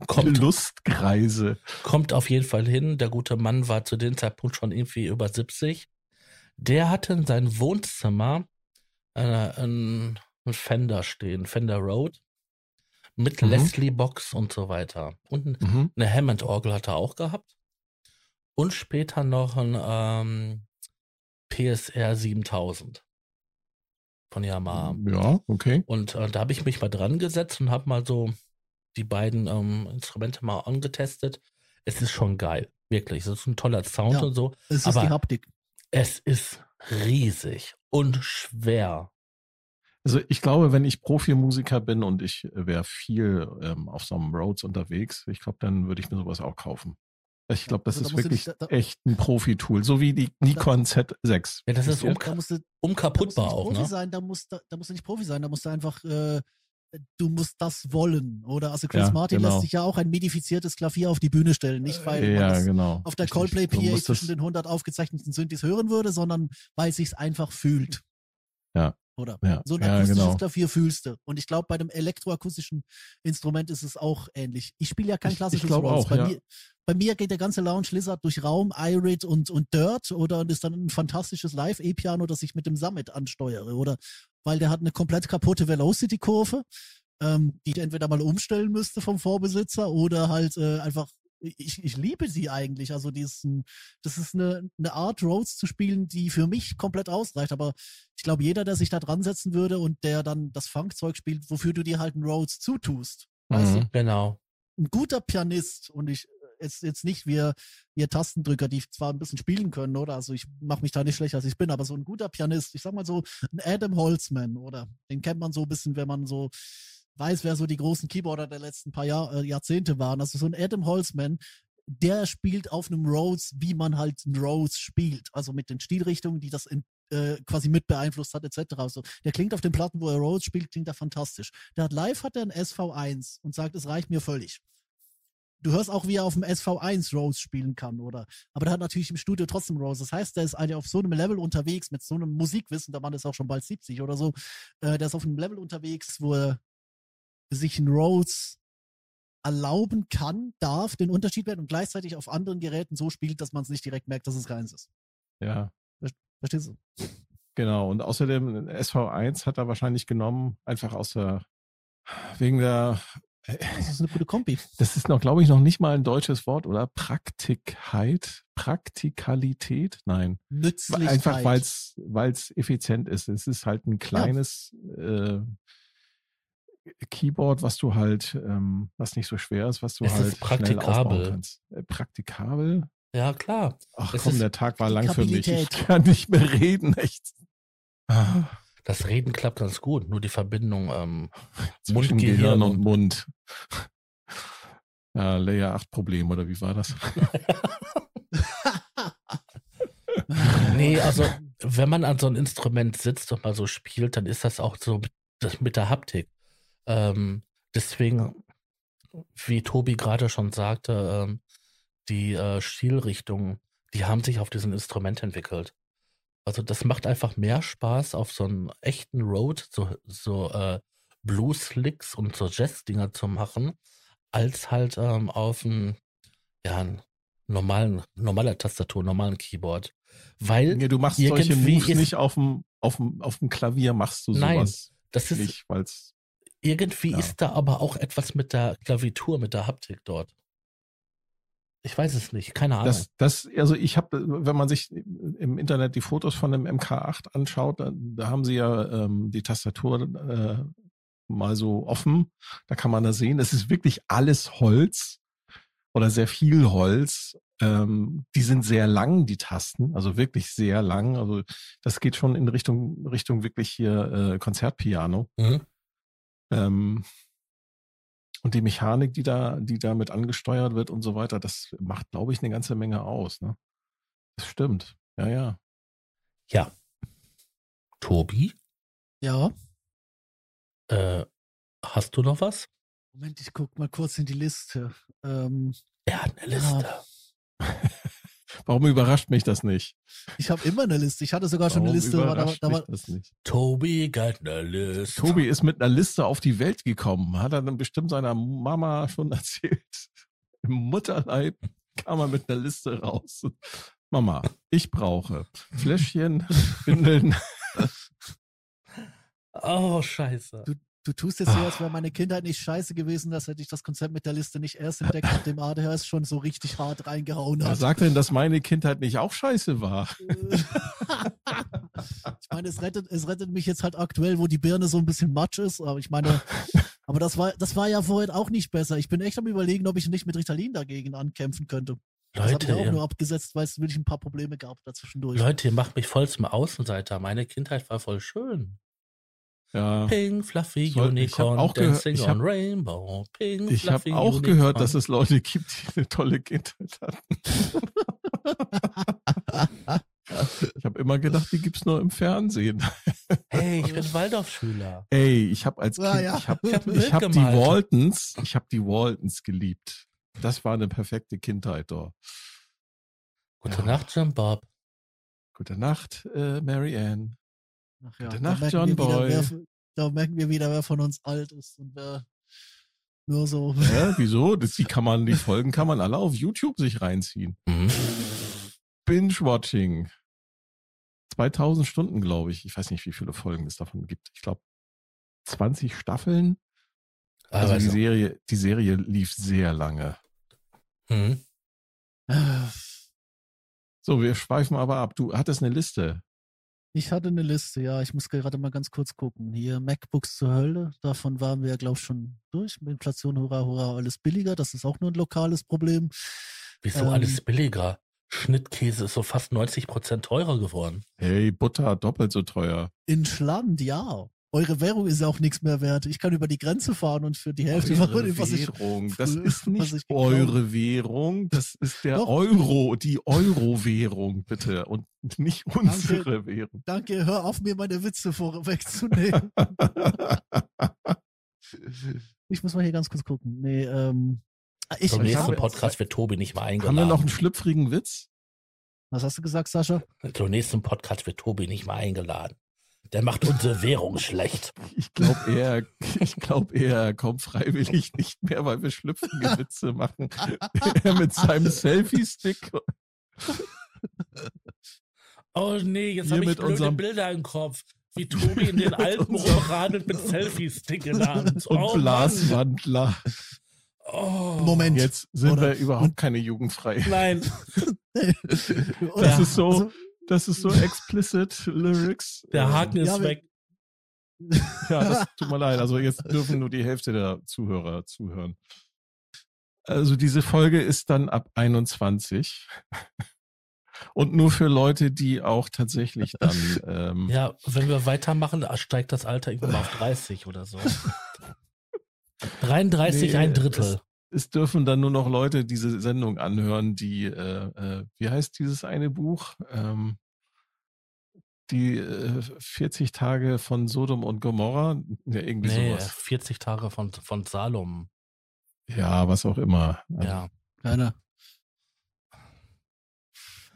kommt, [laughs] Lustkreise. kommt auf jeden Fall hin. Der gute Mann war zu dem Zeitpunkt schon irgendwie über 70. Der hatte in seinem Wohnzimmer äh, einen einen Fender stehen, Fender Road, mit Mhm. Leslie Box und so weiter. Und Mhm. eine Hammond-Orgel hat er auch gehabt. Und später noch ein ähm, PSR 7000 von Yamaha. Ja, okay. Und äh, da habe ich mich mal dran gesetzt und habe mal so die beiden ähm, Instrumente mal angetestet. Es ist schon geil, wirklich. Es ist ein toller Sound Ja. und so. Es ist Aber- die Haptik. Es ist riesig und schwer. Also ich glaube, wenn ich Profimusiker bin und ich wäre viel ähm, auf so einem Roads unterwegs, ich glaube, dann würde ich mir sowas auch kaufen. Ich glaube, das Also da ist wirklich dich- da- echt ein Profi-Tool, so wie die Nikon Z6. Ja, das ist um, Da musst du, da musst du unkaputtbar nicht auch, Profi ne? sein, da musst, du, da musst du nicht Profi sein, da musst du einfach, äh, du musst das wollen. Oder also Chris Ja, Martin genau. lässt sich ja auch ein modifiziertes Klavier auf die Bühne stellen, nicht weil man ja, das genau. auf der Richtig. Coldplay PA zwischen den 100 aufgezeichneten Synthes hören würde, sondern weil es sich einfach fühlt. Ja. Oder? Ja, So ein ja, akustisches genau. Klavier fühlst du. Und ich glaube, bei dem elektroakustischen Instrument ist es auch ähnlich. Ich spiele ja kein klassisches Rhodes. auch, bei, ja. mir, bei mir geht der ganze Lounge Lizard durch Raum, Irid und, und Dirt oder und ist dann ein fantastisches Live-E-Piano, das ich mit dem Summit ansteuere. Oder weil der hat eine komplett kaputte Velocity-Kurve, ähm, die ich entweder mal umstellen müsste vom Vorbesitzer oder halt äh, einfach ich, ich liebe sie eigentlich. Also die ist ein, das ist eine, eine Art Rhodes zu spielen, die für mich komplett ausreicht. Aber ich glaube, jeder, der sich da dran setzen würde und der dann das Funkzeug spielt, wofür du dir halt einen Rhodes zutust. Mhm. Genau. Ein guter Pianist und ich jetzt, jetzt nicht wir, wir Tastendrücker, die zwar ein bisschen spielen können, oder? Also ich mache mich da nicht schlecht, als ich bin, aber so ein guter Pianist, ich sag mal so, ein Adam Holzman, oder? Den kennt man so ein bisschen, wenn man so weiß, wer so die großen Keyboarder der letzten paar Jahr, äh, Jahrzehnte waren. Also so ein Adam Holzman, der spielt auf einem Rhodes, wie man halt einen Rhodes spielt. Also mit den Stilrichtungen, die das in, äh, quasi mit beeinflusst hat, etc. Also der klingt auf den Platten, wo er Rhodes spielt, klingt er fantastisch. Der hat live hat er ein SV1 und sagt, es reicht mir völlig. Du hörst auch, wie er auf dem SV1 Rhodes spielen kann, oder? Aber der hat natürlich im Studio trotzdem Rhodes. Das heißt, der ist also auf so einem Level unterwegs, mit so einem Musikwissen, der Mann ist auch schon bald 70 oder so, äh, der ist auf einem Level unterwegs, wo er sich ein Rhodes erlauben kann, darf, den Unterschied werden und gleichzeitig auf anderen Geräten so spielt, dass man es nicht direkt merkt, dass es keins ist. Ja, Verstehst du? genau. Und außerdem SV1 hat er wahrscheinlich genommen, einfach aus der, wegen der, Das ist eine gute Kombi. das ist noch, glaube ich, noch nicht mal ein deutsches Wort, oder? Praktikheit, Praktikalität? Nein. Nützlichkeit. Einfach weil es effizient ist. Es ist halt ein kleines äh, Keyboard, was du halt, ähm, was nicht so schwer ist, was du Es ist halt schnell praktikabel. aufbauen kannst. Äh, praktikabel? Ja, klar. Ach Es komm, ist der Tag war lang für mich. Ich kann nicht mehr reden, echt. Ah, Das Reden klappt ganz gut, nur die Verbindung ähm, [laughs] Zwischen Mund, Gehirn Gehirn und Mund. Ja, Layer 8 Problem, oder wie war das? [laughs] Nee, also wenn man an so einem Instrument sitzt und mal so spielt, dann ist das auch so das mit der Haptik. Ähm, deswegen, wie Tobi gerade schon sagte, ähm, die äh, Stilrichtungen, die haben sich auf diesem Instrument entwickelt. Also das macht einfach mehr Spaß auf so einem echten Road, so, so äh, Blues-Licks und so Jazz-Dinger zu machen, als halt ähm, auf einem ja, normalen, normaler Tastatur, normalen Keyboard. Weil Nee, du machst solche Moves nicht auf dem, auf dem, auf dem Klavier, machst du Nein, sowas das ist nicht, weil es irgendwie Ja. ist da aber auch etwas mit der Klavitur, mit der Haptik dort. Ich weiß es nicht, keine Ahnung. Das, das, also ich habe, wenn man sich im Internet die Fotos von dem MK8 anschaut, da, da haben sie ja ähm, die Tastatur äh, mal so offen. Da kann man da sehen, es ist wirklich alles Holz oder sehr viel Holz. Ähm, die sind sehr lang, die Tasten, also wirklich sehr lang. Also das geht schon in Richtung Richtung wirklich hier äh, Konzertpiano. Mhm. Ähm, und die Mechanik, die da, die damit angesteuert wird und so weiter, das macht, glaube ich, eine ganze Menge aus. Ne? Das stimmt. Ja, ja. Ja. Tobi, Ja. äh, hast du noch was? Moment, ich guck mal kurz in die Liste. Ähm, Er hat eine Liste. [laughs] Warum überrascht mich das nicht? ich habe immer eine Liste. Ich hatte sogar schon Warum eine Liste. aber Da, überrascht da mich war, das nicht? Tobi got eine Liste. Tobi ist mit einer Liste auf die Welt gekommen. Hat er dann bestimmt seiner Mama schon [laughs] erzählt. Im Mutterleib kam er mit einer Liste raus. Mama, ich brauche Fläschchen, [laughs] Windeln. Oh, scheiße. du tust jetzt so, als wäre meine Kindheit nicht scheiße gewesen, dass hätte ich das Konzept mit der Liste nicht erst entdeckt, nachdem ADHS schon so richtig hart reingehauen Wer hat. sagt denn, dass meine Kindheit nicht auch scheiße war? [laughs] ich meine, es rettet, es rettet mich jetzt halt aktuell, wo die Birne so ein bisschen matsch ist, aber ich meine, aber das war, das war ja vorher auch nicht besser. Ich bin echt am überlegen, ob ich nicht mit Ritalin dagegen ankämpfen könnte. Das habe ich Leute, auch nur abgesetzt, weil es wirklich ein paar Probleme gab dazwischendurch. Leute, ihr macht mich voll zum Außenseiter. Meine Kindheit war voll schön. Ja. Pink, fluffy Soll- ich Unicorn, auch gehört- dancing ich on hab- Rainbow. Pink, Ich habe auch Unicorn. gehört, dass es Leute gibt, die eine tolle Kindheit hatten. [laughs] Ich habe immer gedacht, die gibt's nur im Fernsehen. Hey, ich [laughs] bin Waldorfschüler. Ey, ich habe als Kind, Ja, ja. ich habe Ich hab ich hab die. Waltons, ich habe die Waltons geliebt. Das war eine perfekte Kindheit dort. Gute Ja. Nacht, Jim Bob. Gute Nacht, äh, Mary Ann. Ach ja, Gute da Nacht, merken John wir wieder, Boy. wer- Da merken wir wieder, wer von uns alt ist und wer nur so. Ja, [laughs] wieso? Das, die kann man, die Folgen kann man alle auf YouTube sich reinziehen. Mhm. Binge-Watching. 2000 Stunden, glaube ich. Ich weiß nicht, wie viele Folgen es davon gibt. Ich glaube, 20 Staffeln. Also Aber die. Serie, die Serie lief sehr lange. Mhm. So, wir schweifen aber ab. Du hattest eine Liste. Ich hatte eine Liste, ja. Ich muss gerade mal ganz kurz gucken. Hier MacBooks zur Hölle. Davon waren wir ja, glaube ich, schon durch. Inflation, hurra, hurra, alles billiger. Das ist auch nur ein lokales Problem. Wieso Ähm. alles billiger? Schnittkäse ist so fast 90% teurer geworden. Hey, Butter doppelt so teuer. In Schland, ja. Eure Währung ist ja auch nichts mehr wert. Ich kann über die Grenze fahren und für die Hälfte von Eure was ich. Währung. Das früher- ist nicht ich eure Währung. Das ist der Doch. Euro, die Euro-Währung, bitte. Und nicht unsere Währung. Danke, hör auf, mir meine Witze vorwegzunehmen. [laughs] ich muss mal hier ganz kurz gucken. Nee, ähm. Ich, Zum ich nächsten Podcast wird Tobi nicht mehr Haben wir eingeladen. noch einen schlüpfrigen Witz? was hast du gesagt, Sascha? Zum nächsten Podcast wird Tobi nicht mehr eingeladen. Der macht unsere Währung schlecht. Ich glaube eher, [laughs] ich glaube eher, er kommt freiwillig nicht mehr, weil wir schlüpfrige Witze machen. [laughs] er mit seinem Selfie-Stick. Oh nee, jetzt habe ich mit blöde unserem- Bilder im Kopf. Wie [laughs] Tobi in den Alpen rumradelt mit Selfie-Stick in der Hand. Und oh. Blaswandler. Oh. Moment. Jetzt sind Oder- wir überhaupt keine jugendfrei. Nein. Das ist so, Also, das ist so explicit Lyrics. Der Haken ist Ja, weg. [laughs] Ja, das tut mir leid. Also jetzt dürfen nur die Hälfte der Zuhörer zuhören. Also diese Folge ist dann ab 21. Und nur für Leute, die auch tatsächlich dann. Ähm, Ja, wenn wir weitermachen, steigt das Alter irgendwann auf 30 oder so. [laughs] 33, Nee, ein Drittel. Es dürfen dann nur noch Leute diese Sendung anhören, die, äh, äh, wie heißt dieses eine Buch? Ähm, die äh, 40 Tage von Sodom und Gomorra? Ja, irgendwie Nee, sowas. 40 Tage von, von Salom. Ja, was auch immer. Also, Ja. Keine.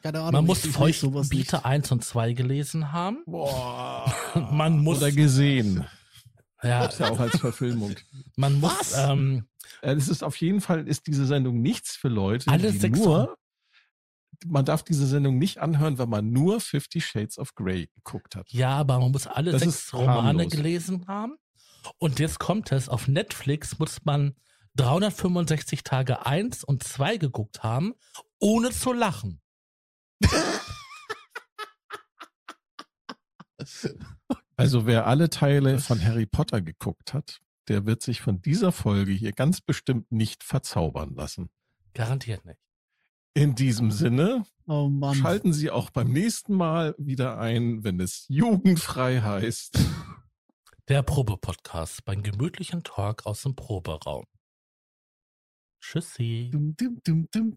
Keine Ahnung. Man muss Feuchtgebiete nicht. 1 und 2 gelesen haben. Boah. [laughs] Man muss- Oder gesehen. Ja, Gab's ja auch als Verfilmung. [laughs] man muss, ähm, Äh, Es ist auf jeden Fall ist diese Sendung nichts für Leute, Alle die sechs nur. Man darf diese Sendung nicht anhören, wenn man nur Fifty Shades of Grey geguckt hat. ja, aber man muss alle Das sechs Romane gelesen haben. Und jetzt kommt es, auf Netflix muss man 365 Tage 1 und 2 geguckt haben, ohne zu lachen. [laughs] [laughs] Also wer alle Teile von Harry Potter geguckt hat, der wird sich von dieser Folge hier ganz bestimmt nicht verzaubern lassen. Garantiert nicht. In diesem Sinne, oh schalten Sie auch beim nächsten Mal wieder ein, wenn es jugendfrei heißt. Der Probe-Podcast beim gemütlichen Talk aus dem Proberaum. Tschüssi. Dum, dum, dum,